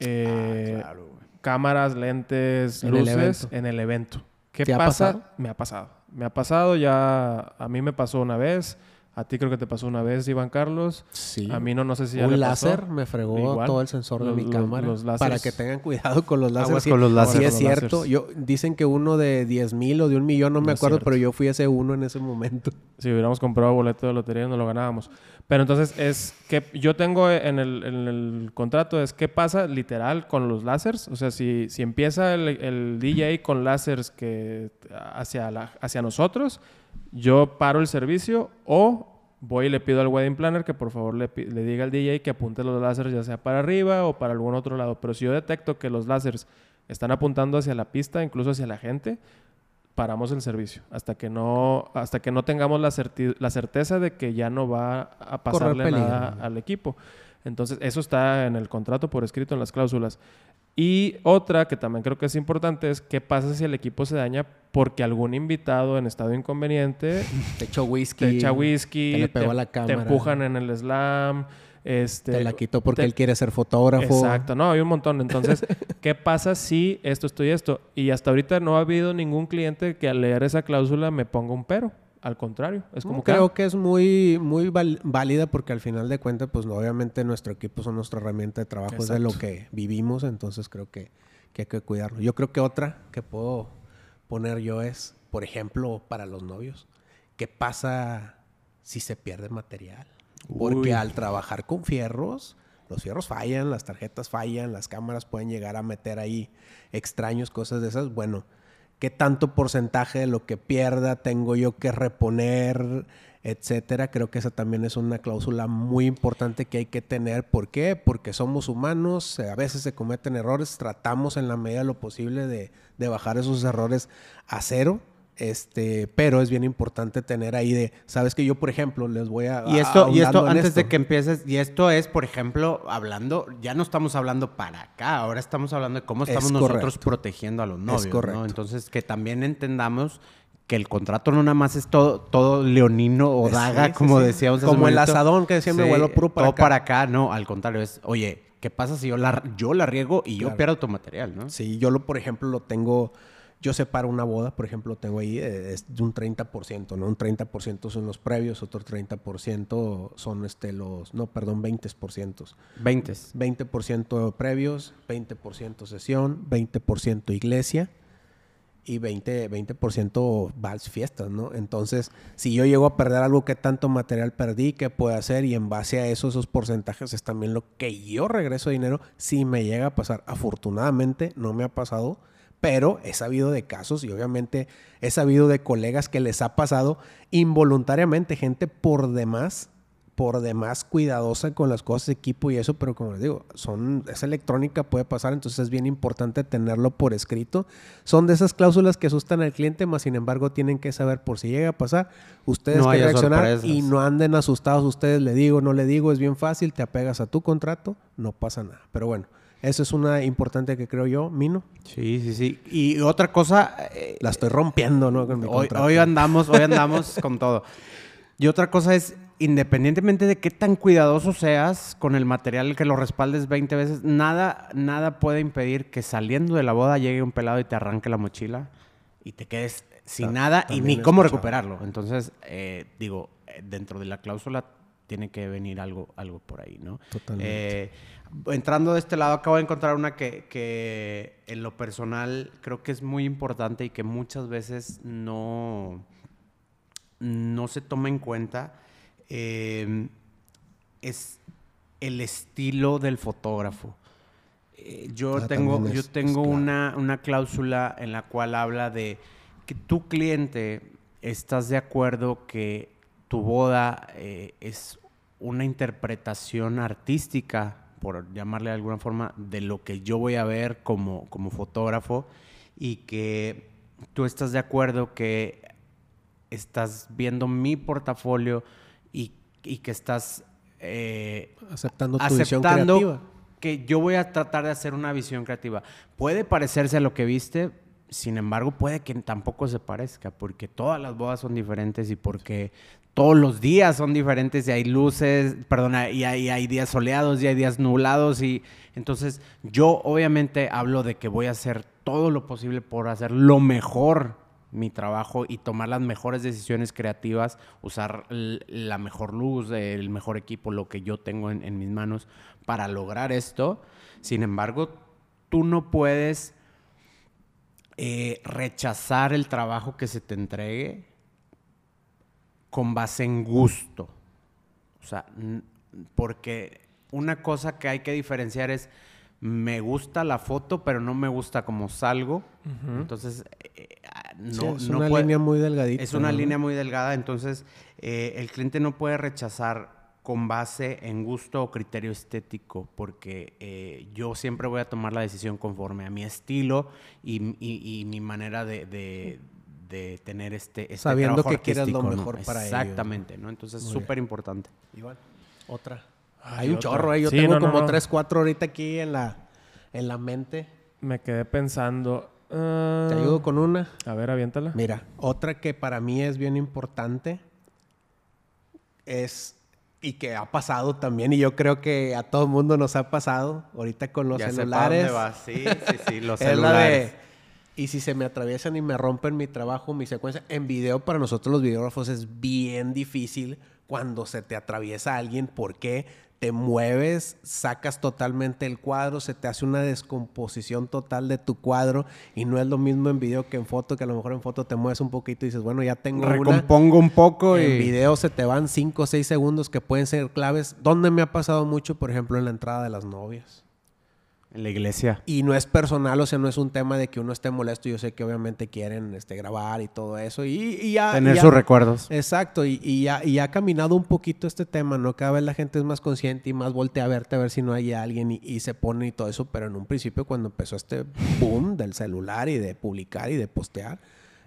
C: eh,
B: Ah, claro, güey.
C: cámaras, lentes,
A: En el
C: luces
A: evento.
C: en el evento. ¿Qué
A: ¿Te ha
C: pasa?
A: pasado?
C: Me ha pasado. Me ha pasado ya. A mí me pasó una vez. A ti creo que te pasó una vez, Iván Carlos.
A: Sí.
C: A mí no, no sé si ya
A: un
C: le pasó.
A: láser me fregó
C: Igual.
A: todo el sensor de
C: Los-
A: mi
C: los-
A: cámara.
C: los
A: para que tengan cuidado con los láseres.
B: Aguas
A: Sí-
B: con los
A: Sí,
B: láseres.
A: es
C: Con los
A: cierto. Yo, dicen que uno de 10 mil o de un millón, no me
C: No es
A: acuerdo, pero yo fui ese uno en ese momento.
C: Si hubiéramos comprado boleto de lotería no lo ganábamos. Pero entonces es que yo tengo en el, en el contrato es qué pasa literal con los láseres. O sea, si, si empieza el, el DJ con láseres que hacia, la, hacia nosotros, yo paro el servicio o voy y le pido al wedding planner que por favor le, le diga al DJ que apunte los láseres ya sea para arriba o para algún otro lado. Pero si yo detecto que los láseres están apuntando hacia la pista, incluso hacia la gente, paramos el servicio hasta que no hasta que no tengamos la, la certeza de que ya no va a pasarle nada al equipo. Entonces, eso está en el contrato por escrito en las cláusulas. Y otra que también creo que es importante es qué pasa si el equipo se daña porque algún invitado en estado inconveniente
A: Te echo whisky.
C: te echa whisky,
A: te le pegó a la
C: te
A: cámara.
C: empujan en el slam, este
A: Te la quitó porque
C: te-
A: él quiere ser fotógrafo.
C: Exacto, no, hay un montón. Entonces, ¿qué pasa si esto, esto y esto? Y hasta ahorita no ha habido ningún cliente que al leer esa cláusula me ponga un pero. Al contrario, es como que...
A: Creo
C: ah,
A: que es muy, muy válida porque al final de cuentas, pues no, obviamente nuestro equipo son nuestra herramienta de trabajo, es de lo que vivimos, entonces creo que, que hay que cuidarlo. Yo creo que otra que puedo poner yo es, por ejemplo, para los novios, ¿qué pasa si se pierde material? Porque
C: Uy.
A: al trabajar con fierros, los fierros fallan, las tarjetas fallan, las cámaras pueden llegar a meter ahí extraños, cosas de esas. Bueno, ¿qué tanto porcentaje de lo que pierda tengo yo que reponer, etcétera? Creo que esa también es una cláusula muy importante que hay que tener. ¿Por qué? Porque somos humanos, eh, a veces se cometen errores, tratamos en la medida de lo posible de, de bajar esos errores a cero. Este, pero es bien importante tener ahí de, sabes que yo, por ejemplo, les voy a.
B: Y esto, y esto antes de que empieces, y esto es, por ejemplo, hablando, ya no estamos hablando para acá, ahora estamos hablando de cómo
A: Es
B: estamos nosotros
A: correcto.
B: protegiendo a los novios, ¿no?
A: correcto.
B: Entonces, que también entendamos que el contrato no nada más es todo, todo leonino o daga,
A: sí,
B: como
A: sí.
B: decíamos
A: Como el asadón que decía mi abuelo, puro para
B: todo
A: acá.
B: para acá, no, al contrario, es, oye, ¿qué pasa si yo la, yo la riego y yo pierdo tu material, no?
A: Sí, yo lo, por ejemplo, lo tengo, yo separo una boda, por ejemplo, lo tengo ahí, eh, es de un 30%, ¿no? Un 30% son los previos, otro 30% son este, los, no, perdón, 20%.
B: 20.
A: 20% previos, 20% sesión, 20% iglesia y 20%, 20% vals fiestas, ¿no? Entonces, si yo llego a perder algo, ¿qué tanto material perdí? ¿Qué puedo hacer? Y en base a eso, esos porcentajes es también lo que yo regreso dinero si me llega a pasar. Afortunadamente, no me ha pasado, pero he sabido de casos y obviamente he sabido de colegas que les ha pasado involuntariamente, gente por demás por demás cuidadosa con las cosas de equipo y eso, pero como les digo, son, es electrónica, puede pasar, entonces es bien importante tenerlo por escrito. Son de esas cláusulas que asustan al cliente, más sin embargo tienen que saber por si llega a pasar, ustedes
B: No
A: que reaccionar
B: sorpresas.
A: y no anden asustados ustedes, le digo, no le digo, es bien fácil, te apegas a tu contrato, no pasa nada. Pero bueno, eso es una importante que creo yo, Mino,
B: Sí, sí, sí. Y otra cosa, eh,
A: la estoy rompiendo, ¿no? Con mi
B: Hoy, hoy andamos, hoy andamos con todo. Y otra cosa es, independientemente de qué tan cuidadoso seas con el material que lo respaldes 20 veces, nada, nada puede impedir que saliendo de la boda llegue un pelado y te arranque la mochila y te quedes sin
A: Ta-
B: nada y ni cómo
A: escuchado.
B: recuperarlo. Entonces, eh, digo, eh, dentro de la cláusula tiene que venir algo, algo por ahí, ¿no?
A: Totalmente.
B: Eh, entrando de este lado, acabo de encontrar una que, que en lo personal creo que es muy importante y que muchas veces no, no se toma en cuenta. eh, es el estilo del fotógrafo. eh, yo
A: Ah,
B: tengo, yo tengo una, una cláusula en la cual habla de que tu cliente estás de acuerdo que tu boda eh, es una interpretación artística, por llamarle de alguna forma, de lo que yo voy a ver como, como fotógrafo y que tú estás de acuerdo que estás viendo mi portafolio y, y que estás eh,
A: Aceptando tu visión
B: aceptando
A: creativa.
B: que yo voy a tratar de hacer una visión creativa. Puede parecerse a lo que viste, sin embargo, puede que tampoco se parezca, porque todas las bodas son diferentes y porque todos los días son diferentes y hay luces, perdona, y hay, días soleados y hay días nublados y entonces yo obviamente hablo de que voy a hacer todo lo posible por hacer lo mejor mi trabajo y tomar las mejores decisiones creativas, usar la mejor luz, el mejor equipo, lo que yo tengo en, en mis manos para lograr esto. Sin embargo, tú no puedes eh, rechazar el trabajo que se te entregue con base en gusto. O sea, porque una cosa que hay que diferenciar es, me gusta la foto, pero no me gusta cómo salgo. Entonces, eh, ah, no,
A: Sí, es
B: no
A: una
B: puede-
A: línea muy delgadita.
B: es una
A: ¿no?
B: línea muy delgada, entonces eh, el cliente no puede rechazar con base en gusto o criterio estético, porque eh, yo siempre voy a tomar la decisión conforme a mi estilo y, y- y mi manera de, de- de tener este, este
A: Sabiendo
B: trabajo
A: que quieres lo
B: artístico, ¿no?
A: mejor para ellos.
B: Exactamente, ¿no? Entonces es súper importante.
A: Iván, otra.
C: Ay,
A: Hay un
C: otra.
A: chorro, ¿eh? Yo
C: Sí,
A: tengo
C: no,
A: como
C: no.
A: tres, cuatro ahorita aquí en la, en la mente.
C: Me quedé pensando. ah,
A: Te ayudo con una.
C: A ver, aviéntala.
A: Mira, otra que para mí es bien importante es, y que ha pasado también, y yo creo que a todo el mundo nos ha pasado, ahorita con los
B: Ya
A: celulares.
B: dónde vas. Sí, sí, sí, los
A: es la
B: celulares.
A: de, y si se me atraviesan y me rompen mi trabajo, mi secuencia. En video, para nosotros los videógrafos es bien difícil cuando se te atraviesa alguien porque te mueves, sacas totalmente el cuadro, se te hace una descomposición total de tu cuadro y no es lo mismo en video que en foto, que a lo mejor en foto te mueves un poquito y dices, bueno, ya tengo una.
B: Recompongo un poco
A: En
B: y...
A: video se te van 5 o 6 segundos que pueden ser claves. ¿Dónde me ha pasado mucho? Por ejemplo, en la entrada de las novias.
B: En la iglesia.
A: Y no es personal, o sea, no es un tema de que uno esté molesto. Yo sé que obviamente quieren este, grabar y todo eso. Y, y ya.
B: Tener
A: ya-
B: sus recuerdos.
A: Exacto, y, y ya, y ha caminado un poquito este tema, ¿no? Cada vez la gente es más consciente y más voltea a verte a ver si no hay alguien y, y se pone y todo eso. Pero en un principio, cuando empezó este boom del celular y de publicar y de postear,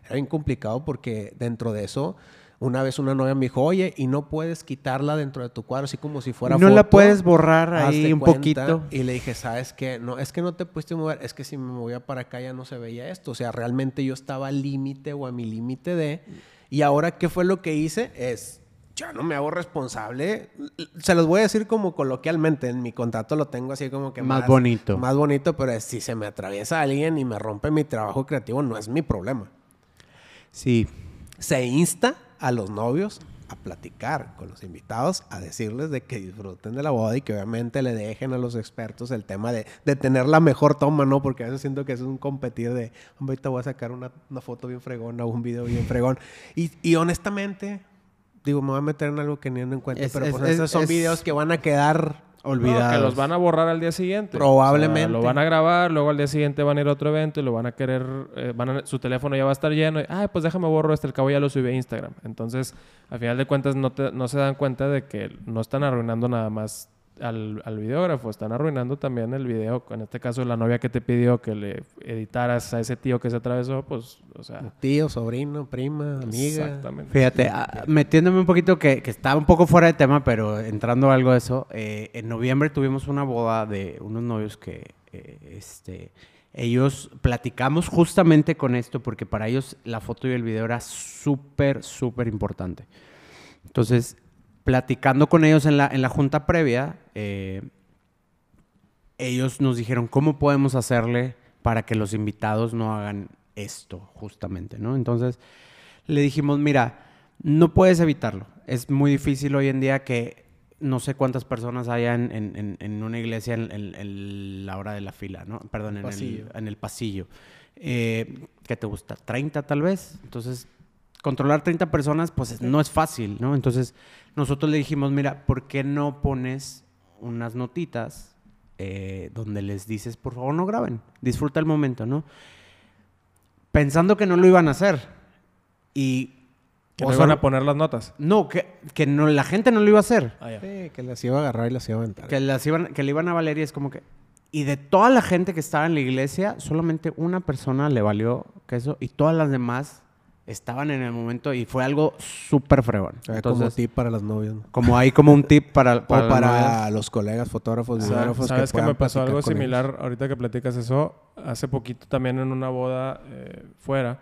A: era bien complicado porque dentro de eso. Una vez una novia me dijo, oye, y no puedes quitarla dentro de tu cuadro, así como si fuera
B: no la puedes borrar ahí un
A: cuenta.
B: poquito.
A: Y le dije, ¿sabes qué? No, es que no te pudiste mover. Es que si me movía para acá ya no se veía esto. O sea, realmente yo estaba al límite o a mi límite de... Y ahora, ¿qué fue lo que hice? Es, ya no me hago responsable. Se los voy a decir como coloquialmente. En mi contrato lo tengo así como que
B: Más bonito.
A: Más bonito, pero es, si se me atraviesa alguien y me rompe mi trabajo creativo, no es mi problema.
B: Sí.
A: Se insta a los novios a platicar con los invitados, a decirles de que disfruten de la boda y que obviamente le dejen a los expertos el tema de, de tener la mejor toma, ¿no? Porque a veces siento que es un competir de, hombre, ahorita voy a sacar una, una foto bien fregona o un video bien fregón. Y, y honestamente, digo, me voy a meter en algo que ni en cuenta,
B: Es-
A: pero
B: es-
A: pues
B: es-
A: estos son videos que van a quedar
B: Olvidados.
C: No, que los van a borrar al día siguiente.
A: Probablemente.
C: O sea, lo van a grabar, luego al día siguiente van a ir a otro evento y lo van a querer, eh, van a- su teléfono ya va a estar lleno. Y, Ay, pues déjame borro este, el cabo ya lo subí a Instagram. Entonces, al final de cuentas, no, te- no se dan cuenta de que no están arruinando nada más al, al videógrafo, están arruinando también el video. En este caso, la novia que te pidió que le editaras a ese tío que se atravesó, pues, o sea,
A: tío, sobrino, prima, amiga.
C: exactamente.
B: Fíjate, ah, metiéndome un poquito que, que estaba un poco fuera de tema, pero entrando a algo de eso, eh, en noviembre tuvimos una boda de unos novios que eh, este, ellos platicamos justamente con esto porque para ellos la foto y el video era súper, súper importante. Entonces, platicando con ellos en la, en la junta previa, eh, ellos nos dijeron cómo podemos hacerle para que los invitados no hagan esto, justamente, ¿no? Entonces, le dijimos, mira, no puedes evitarlo. Es muy difícil hoy en día que no sé cuántas personas haya en, en- una iglesia en, la hora de la fila, ¿no? Perdón, en,
A: Pasillo.
B: El, en el pasillo. Eh, ¿Qué te gusta? ¿30 tal vez? Entonces, controlar 30 personas, pues es- no es fácil, ¿no? Entonces, nosotros le dijimos, mira, ¿por qué no pones unas notitas eh, donde les dices, por favor no graben, disfruta el momento, ¿no? Pensando que no lo iban a hacer. Y...
C: Que
B: o
C: no
B: sea,
C: iban a poner las notas.
B: No, que, que no, la gente no lo iba a hacer.
C: Ah.
A: Sí, que las iba a agarrar y las iba a aventar.
B: Que, las iban, que le iban a valer y es como que... Y de toda la gente que estaba en la iglesia, solamente una persona le valió queso y todas las demás estaban en el momento y fue algo súper fregón.
A: O sea, como
B: Entonces,
A: tip para las novias. ¿no?
B: como hay como un tip para,
A: O
B: para,
A: para,
B: las novias.
A: los colegas, fotógrafos, videógrafos.
C: ¿Sabes que,
A: puedan
C: me pasó algo
A: con ellos.
C: similar ahorita que platicas eso? Hace poquito también en una boda eh, fuera,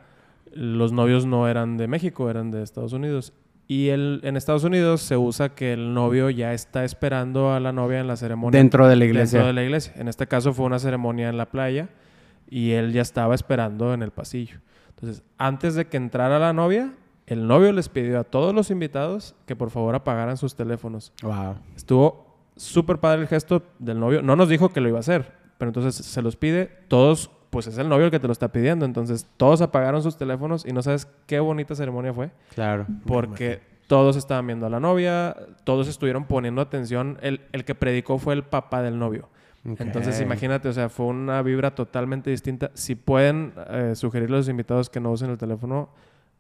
C: los novios no eran de México, eran de Estados Unidos. Y el, en Estados Unidos se usa que el novio ya está esperando a la novia en la ceremonia.
B: Dentro de la iglesia.
C: Dentro de la iglesia. En este caso fue una ceremonia en la playa y él ya estaba esperando en el pasillo. Entonces, antes de que entrara la novia, el novio les pidió a todos los invitados que por favor apagaran sus teléfonos.
B: Wow.
C: Estuvo súper padre el gesto del novio. No nos dijo que lo iba a hacer, pero entonces se los pide. Todos, pues es el novio el que te lo está pidiendo. Entonces todos apagaron sus teléfonos y no sabes qué bonita ceremonia fue.
B: Claro.
C: Porque todos estaban viendo a la novia, todos estuvieron poniendo atención. El, el que predicó fue el papá del novio. Entonces imagínate, o sea, fue una vibra totalmente distinta. Si pueden eh, sugerirle a los invitados que no usen el teléfono,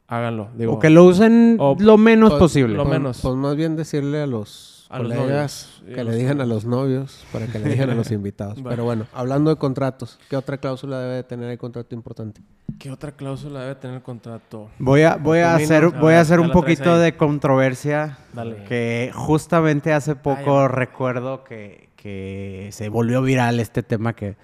C: háganlo. Digo,
B: o que lo usen
C: o-
B: lo menos
A: Pues,
B: posible.
C: lo
A: Pues-
C: menos.
A: Pues más bien decirle a los
C: A
A: colegas que le digan a los novios para que le digan a los invitados.
C: Bueno.
A: Pero bueno, hablando de contratos, ¿qué otra cláusula debe de tener el contrato importante?
C: ¿Qué otra cláusula debe tener el contrato?
B: Voy a, voy a hacer,
C: A
B: voy
C: ver,
B: a hacer un poquito de controversia.
C: Dale.
B: Que justamente hace poco recuerdo que, que se volvió viral este tema que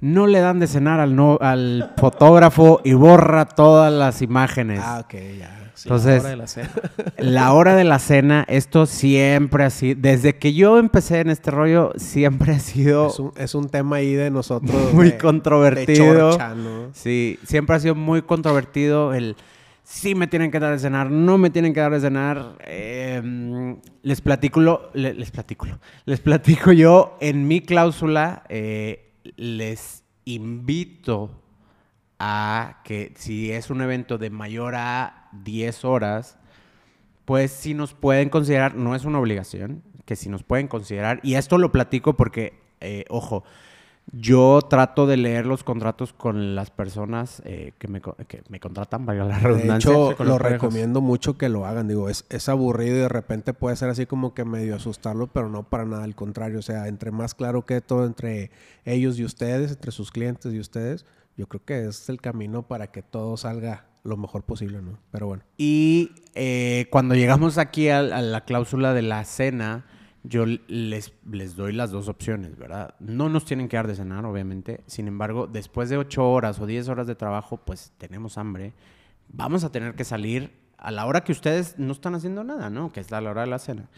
B: no le dan de cenar al, no, al fotógrafo y borra todas las imágenes.
A: Ah, ok, ya.
C: Sí,
B: Entonces-
C: la hora de la cena.
B: La hora de la cena, esto siempre así, desde que yo empecé en este rollo, siempre ha sido
A: Es un, es un tema ahí de nosotros.
B: muy
A: de- de
B: controvertido.
A: chorcha, ¿no?
B: Sí, siempre ha sido muy controvertido el sí me tienen que dar de cenar, no me tienen que dar de cenar. Eh, les platico, les platico, les platico yo en mi cláusula, eh, les invito a que si es un evento de mayor a 10 horas, pues si nos pueden considerar, no es una obligación, que si nos pueden considerar, y esto lo platico porque, eh, ojo, yo trato de leer los contratos con las personas eh, que, me, que me contratan, valga la
A: De
B: redundancia.
A: hecho,
C: con
A: lo recomiendo mucho que lo hagan. Digo, es, es aburrido y de repente puede ser así como que medio asustarlo, pero no para nada, al contrario. O sea, entre más claro que todo entre ellos y ustedes, entre sus clientes y ustedes, yo creo que es el camino para que todo salga lo mejor posible, ¿no? Pero bueno.
B: Y eh, cuando llegamos aquí a, a la cláusula de la cena, yo les, les doy las dos opciones, ¿verdad? No nos tienen que dar de cenar, obviamente. Sin embargo, después de ocho horas o diez horas de trabajo, pues tenemos hambre. Vamos a tener que salir a la hora que ustedes no están haciendo nada, ¿no? Que es la hora de la cena.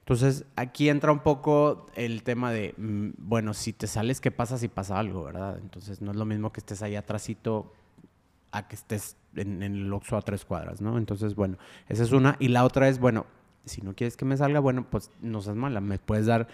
B: Entonces, aquí entra un poco el tema de, mm, bueno, si te sales, ¿qué pasa si pasa algo, verdad? Entonces, no es lo mismo que estés ahí atrásito a que estés en, en el Oxxo a tres cuadras, ¿no? Entonces, bueno, esa es una. Y la otra es, bueno, si no quieres que me salga, bueno, pues no seas mala, me puedes dar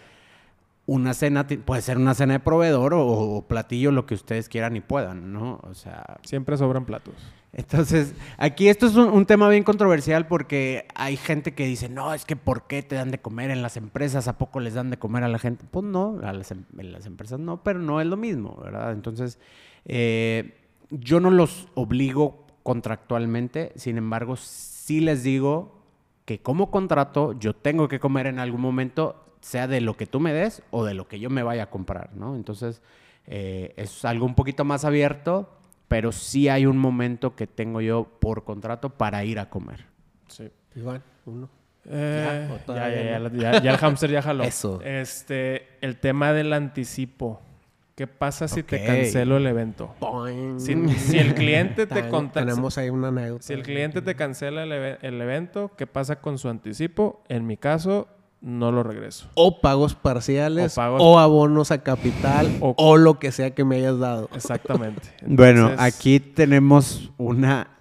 B: una cena, puede ser una cena de proveedor o, o platillo, lo que ustedes quieran y puedan, ¿no? O sea,
C: Siempre sobran platos.
B: entonces, aquí esto es un, un tema bien controversial porque hay gente que dice, no, es que ¿por qué te dan de comer en las empresas? ¿A poco les dan de comer a la gente? Pues no, a las, em- en las empresas no, pero no es lo mismo, ¿verdad? Entonces, eh, yo no los obligo contractualmente, sin embargo, sí les digo que como contrato yo tengo que comer en algún momento, sea de lo que tú me des o de lo que yo me vaya a comprar, ¿no? Entonces, eh, es algo un poquito más abierto, pero sí hay un momento que tengo yo por contrato para ir a comer.
C: Sí.
A: Iván, uno.
C: Eh,
A: ¿o
C: ya, ya, ya, ya, ya el hámster ya jaló.
A: Eso.
C: Este, el tema del anticipo. ¿Qué pasa si te cancelo el evento? Si, si el cliente te contacta,
A: Tenemos ahí una anécdota.
C: si el cliente te cancela el, eve- el evento, ¿qué pasa con su anticipo? En mi caso, no lo regreso.
A: O pagos parciales,
C: O pagos-
A: o abonos a capital,
C: O-
A: o, lo que sea que me hayas dado.
C: Exactamente.
B: Bueno, aquí tenemos una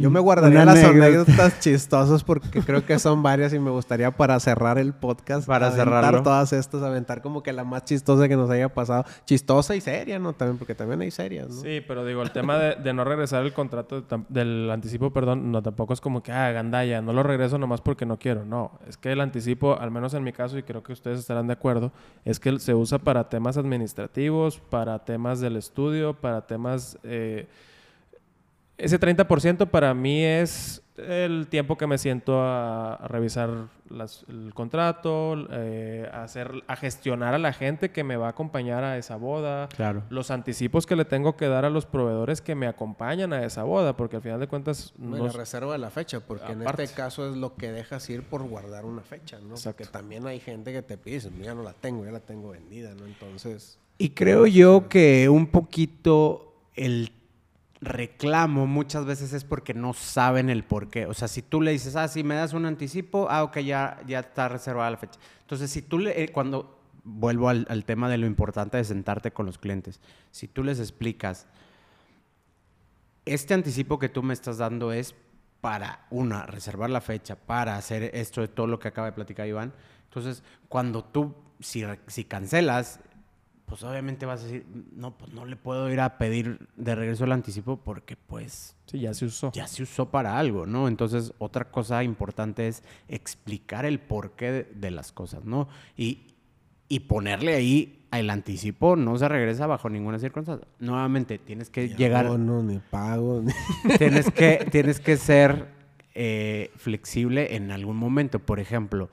A: Yo me guardaría las anécdotas chistosas porque creo que son varias y me gustaría para cerrar el podcast.
B: Para cerrarlo.
A: todas estas, aventar como que la más chistosa que nos haya pasado. Chistosa y seria, ¿no? También, porque también hay serias, ¿no?
C: Sí, pero digo, el tema de, de no regresar el contrato del anticipo, perdón, no tampoco es como que, ah, gandalla, no lo regreso nomás porque no quiero. No, es que el anticipo, al menos en mi caso, y creo que ustedes estarán de acuerdo, es que se usa para temas administrativos, para temas del estudio, para temas... eh, ese 30% para mí es el tiempo que me siento a, a revisar las- el contrato, eh, a, hacer, a gestionar a la gente que me va a acompañar a esa boda,
B: Claro.
C: los anticipos que le tengo que dar a los proveedores que me acompañan a esa boda, porque al final de cuentas
A: No, la reserva de la fecha, porque en este caso es lo que dejas ir por guardar una fecha, ¿no?
C: Exacto.
A: Porque también hay gente que te pide, ya no la tengo, ya la tengo vendida, ¿no? Entonces,
B: Y creo yo que un poquito el reclamo muchas veces es porque no saben el por qué. O sea, si tú le dices, ah, si me das un anticipo, ah, ok, ya, ya está reservada la fecha. Entonces, si tú le, eh, cuando vuelvo al, al tema de lo importante de sentarte con los clientes, si tú les explicas, este anticipo que tú me estás dando es para, una, reservar la fecha, para hacer esto de todo lo que acaba de platicar Iván. Entonces, cuando tú, si, si cancelas, pues obviamente vas a decir, no, pues no le puedo ir a pedir de regreso el anticipo porque pues
C: Sí, ya se usó.
B: ya se usó para algo, ¿no? Entonces, otra cosa importante es explicar el porqué de, de las cosas, ¿no? Y, y ponerle ahí el anticipo no se regresa bajo ninguna circunstancia. Nuevamente, tienes que
A: ni
B: llegar,
A: abono, ni pago, ni-
B: tienes que, tienes que ser eh, flexible en algún momento. Por ejemplo,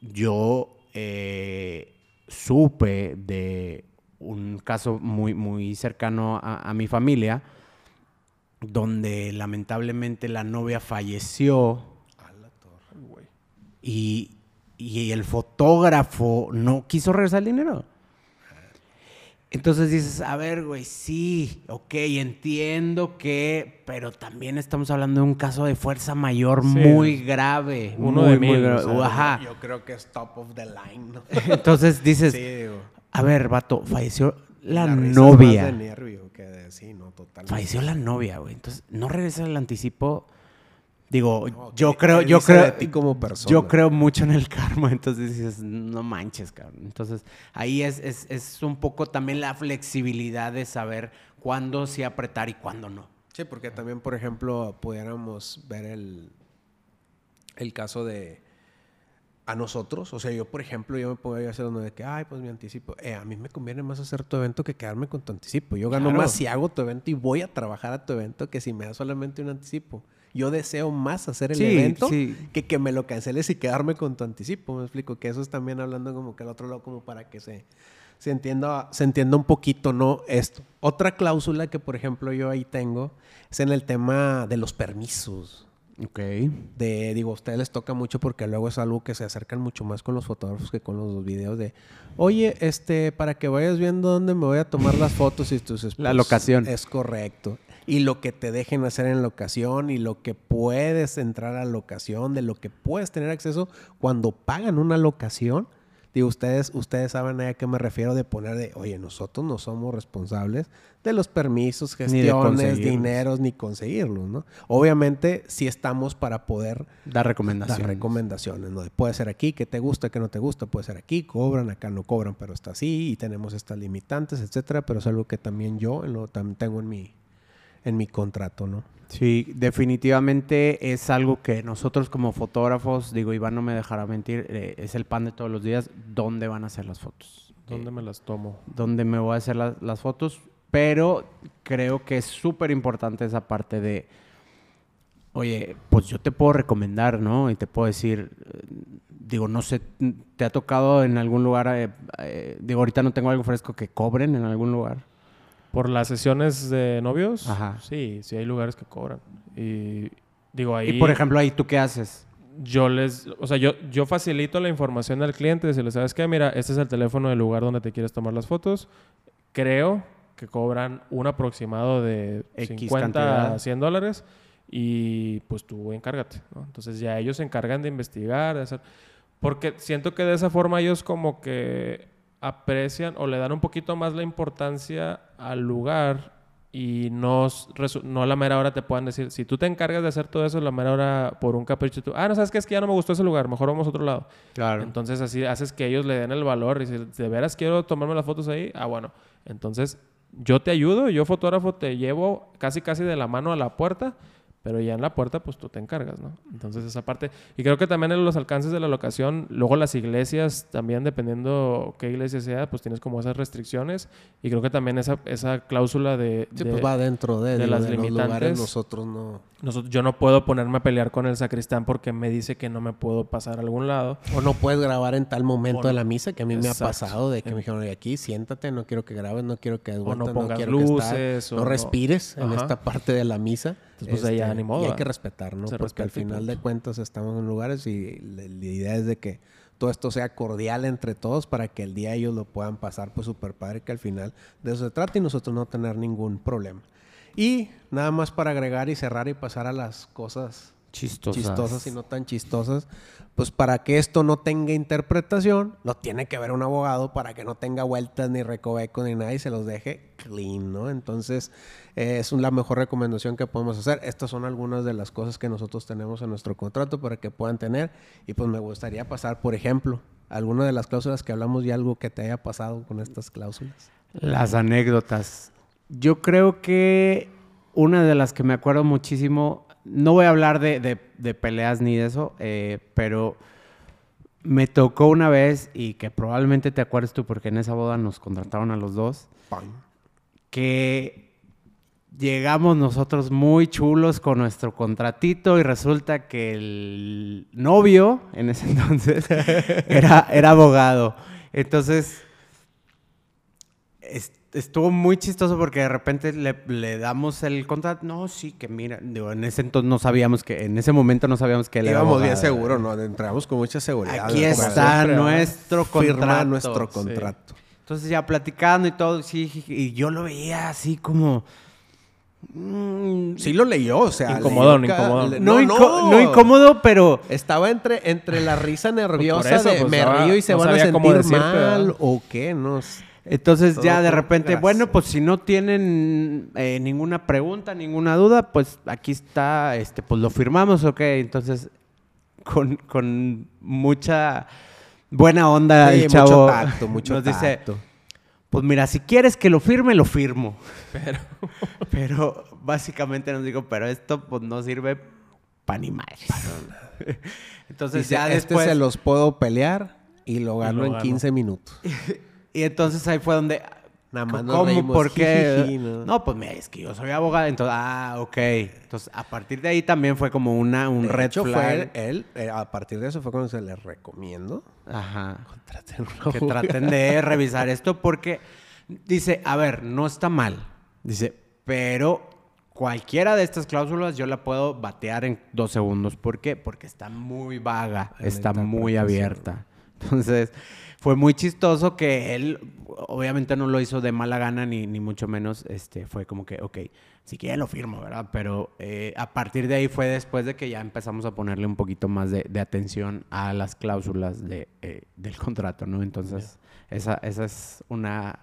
B: yo eh, supe de un caso muy, muy cercano a, a mi familia, donde lamentablemente la novia falleció
C: Güey.
B: y, y el fotógrafo no quiso regresar el dinero. Entonces dices, a ver, güey, sí, ok, entiendo que, pero también estamos hablando de un caso de fuerza mayor
C: Sí.
B: muy grave.
C: Uno
B: muy,
C: de
B: muy
C: mil,
B: grave.
C: o sea,
B: Ajá.
A: Yo creo que es top of the line, ¿no?
B: Entonces dices,
A: sí, digo.
B: a ver, vato, falleció la,
A: risa es
B: novia.
A: más de nervio que de sí, ¿no? Totalmente.
B: Falleció la novia, güey. Entonces, no regresa el anticipo. Digo,
A: No,
B: yo
A: ¿qué-
B: creo, yo creo,
A: de ti como persona?
B: yo creo mucho en el karma, entonces dices, no manches, cabrón. Entonces, ahí es, es, es un poco también la flexibilidad de saber cuándo sí apretar y cuándo no.
A: Sí, porque también, por ejemplo, pudiéramos ver el, el caso de a nosotros. O sea, yo, por ejemplo, yo me podría hacer uno de que, ay, pues mi anticipo. Eh, a mí me conviene más hacer tu evento que quedarme con tu anticipo. Yo gano
B: Claro.
A: más si hago tu evento y voy a trabajar a tu evento que si me das solamente un anticipo. Yo deseo más hacer el
B: Sí,
A: evento
B: sí.
A: que que me lo canceles y quedarme con tu anticipo. Me explico que eso es también hablando como que al otro lado, como para que se, se, entienda, se entienda un poquito, ¿no? Esto. Otra cláusula que, por ejemplo, yo ahí tengo es en el tema de los permisos.
B: Ok.
A: De, digo, a ustedes les toca mucho porque luego es algo que se acercan mucho más con los fotógrafos que con los videos de, oye, este, para que vayas viendo dónde me voy a tomar las fotos y tus
B: La locación.
A: Es correcto. Y lo que te dejen hacer en locación y lo que puedes entrar a locación, de lo que puedes tener acceso cuando pagan una locación. Digo, ustedes, ustedes saben a qué me refiero de poner de, oye, nosotros no somos responsables de los permisos,
B: Ni
A: gestiones,
B: conseguirlos.
A: dineros, ni conseguirlos, ¿no? Obviamente, sí estamos para poder
B: Da
A: dar
B: recomendaciones.
A: recomendaciones, ¿no? De, Puede ser aquí, que te gusta, que no te gusta, puede ser aquí, cobran, acá no cobran, pero está así, y tenemos estas limitantes, etcétera, pero es algo que también yo en lo, también tengo en mi, en mi contrato, ¿no?
B: Sí, definitivamente es algo que nosotros como fotógrafos, digo, Iván no me dejará mentir, eh, es el pan de todos los días, ¿dónde van a hacer las fotos?
C: ¿Dónde me las tomo?
B: ¿Dónde me voy a hacer la- las fotos? Pero creo que es súper importante esa parte de, oye, pues yo te puedo recomendar, ¿no? Y te puedo decir, eh, digo, no sé, ¿te ha tocado en algún lugar, eh, eh, digo, ahorita no tengo algo fresco que cobren en algún lugar?
C: ¿Por las sesiones de novios?
B: Ajá.
C: Sí, sí hay lugares que cobran. Y digo, ahí...
B: Y por ejemplo, ahí tú qué haces?
C: yo les, o sea, yo, yo facilito la información al cliente, decirle, ¿sabes qué? Mira, este es el teléfono del lugar donde te quieres tomar las fotos. Creo que cobran un aproximado de
B: X
C: 50
B: cantidad.
C: a 100 dólares y pues tú encárgate, ¿no? Entonces ya ellos se encargan de investigar, de hacer... Porque siento que de esa forma ellos como que aprecian o le dan un poquito más la importancia al lugar y no, no a la mera hora te puedan decir, si tú te encargas de hacer todo eso, a la mera hora por un capricho, tú, ah, no sabes qué es que ya no me gustó ese lugar, mejor vamos a otro lado.
B: Claro.
C: Entonces así haces que ellos le den el valor y si de veras quiero tomarme las fotos ahí, ah, bueno, entonces yo te ayudo, yo fotógrafo te llevo casi casi de la mano a la puerta, pero ya en la puerta pues tú te encargas, ¿no? Entonces esa parte, y creo que también en los alcances de la locación, luego las iglesias también dependiendo qué iglesia sea, pues tienes como esas restricciones y creo que también esa, esa cláusula de...
A: Sí,
C: de-
A: pues va dentro de,
C: de
A: digo,
C: las
A: de los
C: limitantes.
A: lugares nosotros no...
C: nosotros- yo no puedo ponerme a pelear con el sacristán porque me dice que no me puedo pasar a algún lado.
A: O no puedes grabar en tal momento
C: O
A: de la misa, que a mí me ha pasado de que me dijeron, "Oye, aquí siéntate, no quiero que grabes, no quiero que des
C: O no pongas
A: quiero que
C: luces,
A: estar-
C: o
A: no
C: no-
A: respires en
C: Ajá.
A: esta parte de la misa. Este,
C: Entonces, pues, ahí ya ni modo,
A: Y hay que respetar, ¿no?
C: Se
A: Porque al final de cuentas estamos en lugares y la, la idea es de que todo esto sea cordial entre todos para que el día ellos lo puedan pasar pues súper padre, que al final de eso se trata y nosotros no tener ningún problema. Y nada más para agregar y cerrar y pasar a las cosas
B: Chistosas.
A: chistosas y no tan chistosas, pues para que esto no tenga interpretación, lo tiene que ver un abogado para que no tenga vueltas ni recovecos ni nada y se los deje clean, ¿no? Entonces, eh, es un- la mejor recomendación que podemos hacer. Estas son algunas de las cosas que nosotros tenemos en nuestro contrato para que puedan tener y pues me gustaría pasar, por ejemplo, alguna de las cláusulas que hablamos y algo que te haya pasado con estas cláusulas.
B: Las anécdotas. Yo creo que una de las que me acuerdo muchísimo, no voy a hablar de, de- de peleas ni de eso, eh, pero me tocó una vez y que probablemente te acuerdes tú porque en esa boda nos contrataron a los dos, que llegamos nosotros muy chulos con nuestro contratito y resulta que el novio en ese entonces era, era abogado. Entonces, es- estuvo muy chistoso porque de repente le, le damos el contrato. No, sí, que mira, digo, en ese entonces no sabíamos que, en ese momento no sabíamos que era
A: Íbamos bien seguros, ¿no? Entramos con mucha seguridad.
B: Aquí
A: ¿no?
B: está
C: ¿no?
B: nuestro
A: Firma
B: contrato.
A: nuestro
C: sí.
A: contrato.
B: Entonces ya platicando y todo, sí, y yo lo veía así como... mm,
A: Sí lo leyó, o sea.
C: Incomodón,
A: leyó ca-
C: incomodón.
A: le-
B: no, inco- no incómodo, pero...
A: Estaba entre, entre la risa nerviosa
C: eso,
A: de
C: pues,
A: me río y se
C: no
A: van a sentir mal
C: ¿verdad?
A: o qué, no sé.
B: Entonces
A: Todo
B: ya de repente, bueno, pues si no tienen eh, ninguna pregunta, ninguna duda, pues aquí está, este, pues lo firmamos, ok. Entonces, con, con mucha buena onda
A: Sí,
B: el
A: mucho
B: chavo
A: tacto, mucho
B: nos dice, pues mira, si quieres que lo firme, lo firmo. Pero, básicamente nos dijo, pero esto pues no sirve para ni madres. Entonces
A: Dice,
B: ya
A: este
B: después...
A: se los puedo pelear y lo gano
C: lo
A: en
C: gano.
A: 15 minutos.
B: Y entonces ahí fue donde...
A: Nada más
B: ¿Cómo? ¿Por qué?
A: ¿no?
B: ¿no? pues mira, es que yo soy abogado, entonces, ah, ok. Entonces, a partir de ahí también fue como una, un
A: De
B: red
A: hecho,
B: flag.
A: fue él, eh, a partir de eso fue cuando se les recomiendo.
B: Ajá. Que traten de revisar esto porque dice, a ver, no está mal. Dice, pero cualquiera de estas cláusulas yo la puedo batear en dos segundos. ¿Por qué? Porque está muy vaga, está muy abierta. Entonces, fue muy chistoso que él, obviamente no lo hizo de mala gana, ni, ni mucho menos, este, fue como que, ok, sí que ya lo firmo, ¿verdad? Pero eh, a partir de ahí fue después de que ya empezamos a ponerle un poquito más de, de atención a las cláusulas de, eh, del contrato, ¿no? Entonces, esa, esa es una,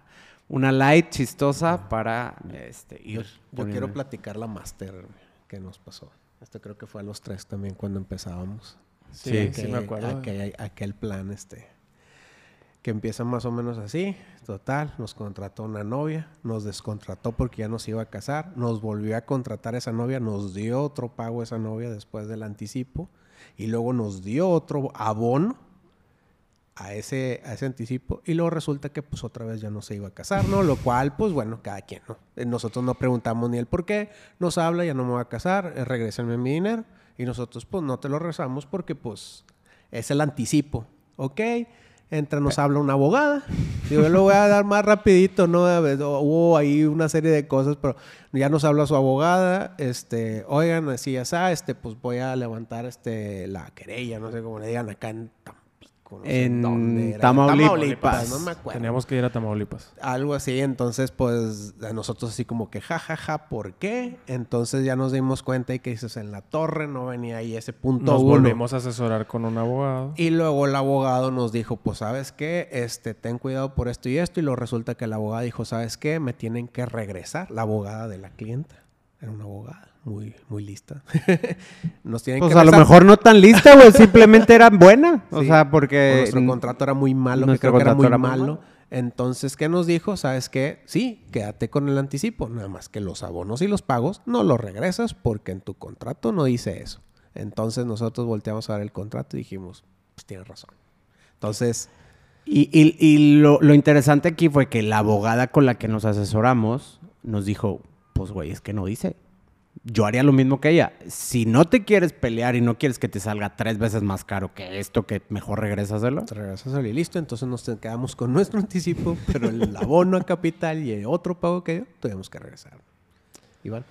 B: una light chistosa para este, ir.
A: Yo
B: poniendo-
A: quiero platicar la máster que nos pasó. Esto creo que fue a los tres también cuando empezábamos.
C: Sí,
B: Sí,
C: sí, me acuerdo.
A: Aquel, aquel plan, este, que empieza más o menos así. Total, nos contrató una novia, nos descontrató porque ya nos iba a casar, nos volvió a contratar esa novia, nos dio otro pago esa novia después del anticipo y luego nos dio otro abono a ese, a ese anticipo y luego resulta que pues otra vez ya no se iba a casar, ¿no? Lo cual, pues bueno, cada quien, ¿no? Eh, Nosotros no preguntamos ni el por qué, nos habla, ya no me voy a casar, eh, regrésenme mi dinero y nosotros pues no te lo rezamos porque pues es el anticipo, ¿ok? Entra, nos habla una abogada, yo lo voy a dar más rapidito, ¿no? Hubo ahí una serie de cosas, pero ya nos habla su abogada, este, oigan, así ya está, este, pues voy a levantar este, la querella, no sé cómo le digan acá en. No sé
B: En
A: dónde era.
B: Tamaulipas.
A: no me acuerdo.
C: Teníamos que ir a Tamaulipas.
A: Algo así, entonces pues a nosotros así como que jajaja, ja, ja, ¿por qué? Entonces ya nos dimos cuenta y que dices en la torre no venía ahí ese punto
C: Nos
A: uno.
C: volvimos a asesorar con un abogado.
A: Y luego el abogado nos dijo, pues sabes qué, este, ten cuidado por esto y esto. Y luego resulta que el abogado dijo, sabes qué, me tienen que regresar. La abogada de la clienta. Era una abogada muy, muy lista. nos tienen
B: Pues
A: que
B: a lo mejor no tan lista, güey. Simplemente era buena. O sea,
A: O
B: porque...
A: nuestro contrato era muy malo, que creo que era muy
B: era
A: malo.
B: malo.
A: Entonces, ¿qué nos dijo? ¿Sabes qué? Sí, quédate con el anticipo. Nada más que los abonos y los pagos no los regresas porque en tu contrato no dice eso. Entonces, nosotros volteamos a ver el contrato y dijimos, pues tienes razón. Entonces,
B: Y, y- y lo, lo interesante aquí fue que la abogada con la que nos asesoramos nos dijo, pues güey, es que no dice. Yo haría lo mismo que ella. Si no te quieres pelear y no quieres que te salga tres veces más caro que esto, que mejor regrésaselo.
A: al y listo. Entonces, nos quedamos con nuestro anticipo, pero el abono a capital y el otro pago que dio, tuvimos que regresar. Iván.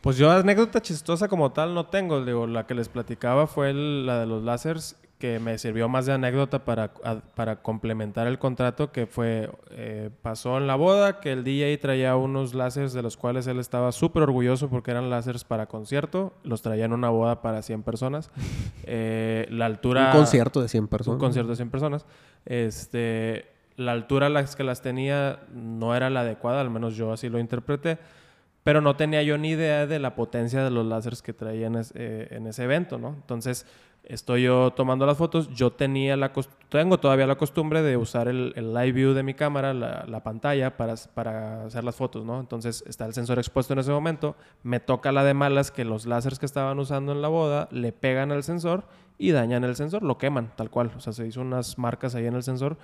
C: Pues yo anécdota chistosa como tal no tengo. Digo, la que les platicaba fue el- la de los láseres, que me sirvió más de anécdota para, a- para complementar el contrato, que fue, eh, pasó en la boda, que el DJ traía unos láseres de los cuales él estaba súper orgulloso porque eran láseres para concierto. Los traía en una boda para 100 personas. Eh, la altura...
A: Un concierto de 100 personas.
C: Un concierto de 100 personas. Este, la altura a las que las tenía no era la adecuada, al menos yo así lo interpreté. Pero no tenía yo ni idea de la potencia de los láseres que traía en, es- eh, en ese evento, ¿no? Entonces, estoy yo tomando las fotos. Yo tenía la tengo todavía la costumbre de usar el, live view de mi cámara, la, la pantalla, para, para hacer las fotos, ¿no? Entonces, está el sensor expuesto en ese momento. Me toca la de malas que los láseres que estaban usando en la boda le pegan al sensor y dañan el sensor, lo queman, tal cual. O sea, se hizo unas marcas ahí en el sensor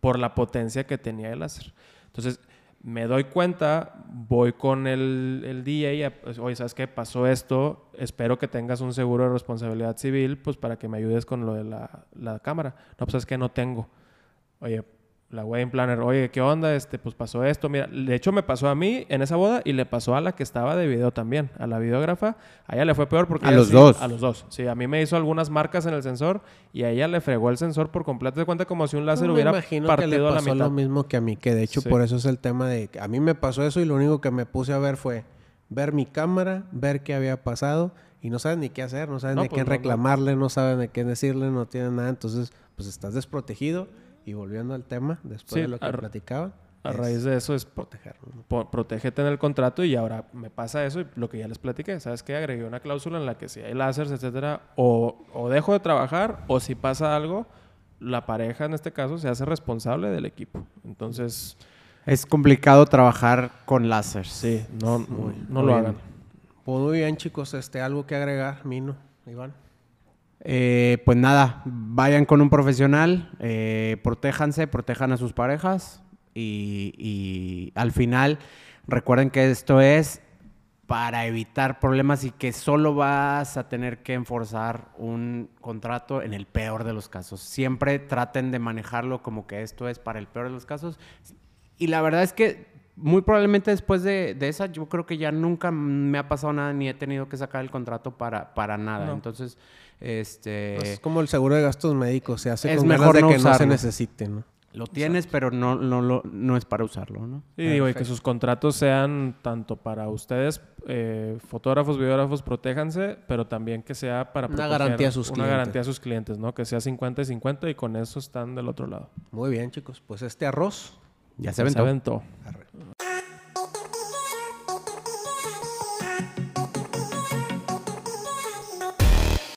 C: por la potencia que tenía el láser. Entonces, me doy cuenta, voy con el, el DJ, pues, oye, ¿sabes qué? Pasó esto, espero que tengas un seguro de responsabilidad civil, pues para que me ayudes con lo de la, la cámara. No, pues es que no tengo. Oye, la wedding planner, oye, ¿qué onda? Este, pues pasó esto. Mira, de hecho me pasó a mí en esa boda y le pasó a la que estaba de video también, a la videógrafa. A ella le fue peor porque...
B: A los
C: sí-
B: dos.
C: A los dos. Sí, a mí me hizo algunas marcas en el sensor y a ella le fregó el sensor por completo. De cuenta como si un láser
A: No,
C: hubiera
A: imagino que
C: partido
A: le
C: a la
A: pasó
C: mitad.
A: lo mismo que a mí, que de hecho
C: Sí.
A: por eso es el tema de que a mí me pasó eso y lo único que me puse a ver fue ver mi cámara, ver qué había pasado y no sabes ni qué hacer, no sabes
C: No,
A: ni a
C: pues,
A: quién
C: no, no.
A: reclamarle, no sabes ni qué decirle, no tienes nada, entonces pues estás desprotegido y volviendo al tema, después
C: Sí,
A: de lo que
C: a
A: platicaba,
C: A raíz de eso es
A: protegerlo. ¿no?
C: po- protégete en el contrato y ahora me pasa eso y lo que ya les platiqué, ¿sabes qué? Agregué una cláusula en la que si hay láseres, etcétera, o, o dejo de trabajar o si pasa algo, la pareja en este caso se hace responsable del equipo. Entonces,
B: Es complicado trabajar con láser.
C: sí, no, no
B: muy
C: lo
B: bien.
C: hagan.
A: Pues muy bien chicos, este algo que agregar, Mino, Iván.
B: Eh, pues nada, vayan con un profesional, eh, protéjanse, protejan a sus parejas y, y al final recuerden que esto es para evitar problemas y que solo vas a tener que enforzar un contrato en el peor de los casos. Siempre traten de manejarlo como que esto es para el peor de los casos. Y la verdad es que muy probablemente después de, de esa, yo creo que ya nunca me ha pasado nada ni he tenido que sacar el contrato para, para nada.
C: No.
B: Entonces, este...
A: es como el seguro de gastos médicos, se hace
B: es
A: con
B: mejor
A: ganas de
B: no
A: que no se necesite, ¿no?
B: Lo tienes, pero no, no, lo- no es para usarlo, ¿no?
C: Y digo, y que
A: Perfecto.
C: sus contratos sean tanto para ustedes, eh, fotógrafos, videógrafos, protéjanse, pero también que sea para
A: Una
C: proteger-
A: garantía a sus
C: una
A: clientes.
C: garantía a sus clientes, ¿no? Que sea 50 y 50 y con eso están del otro lado.
A: Muy bien chicos, pues este arroz
B: Ya se
C: Se
B: aventó.
C: aventó.
A: arre.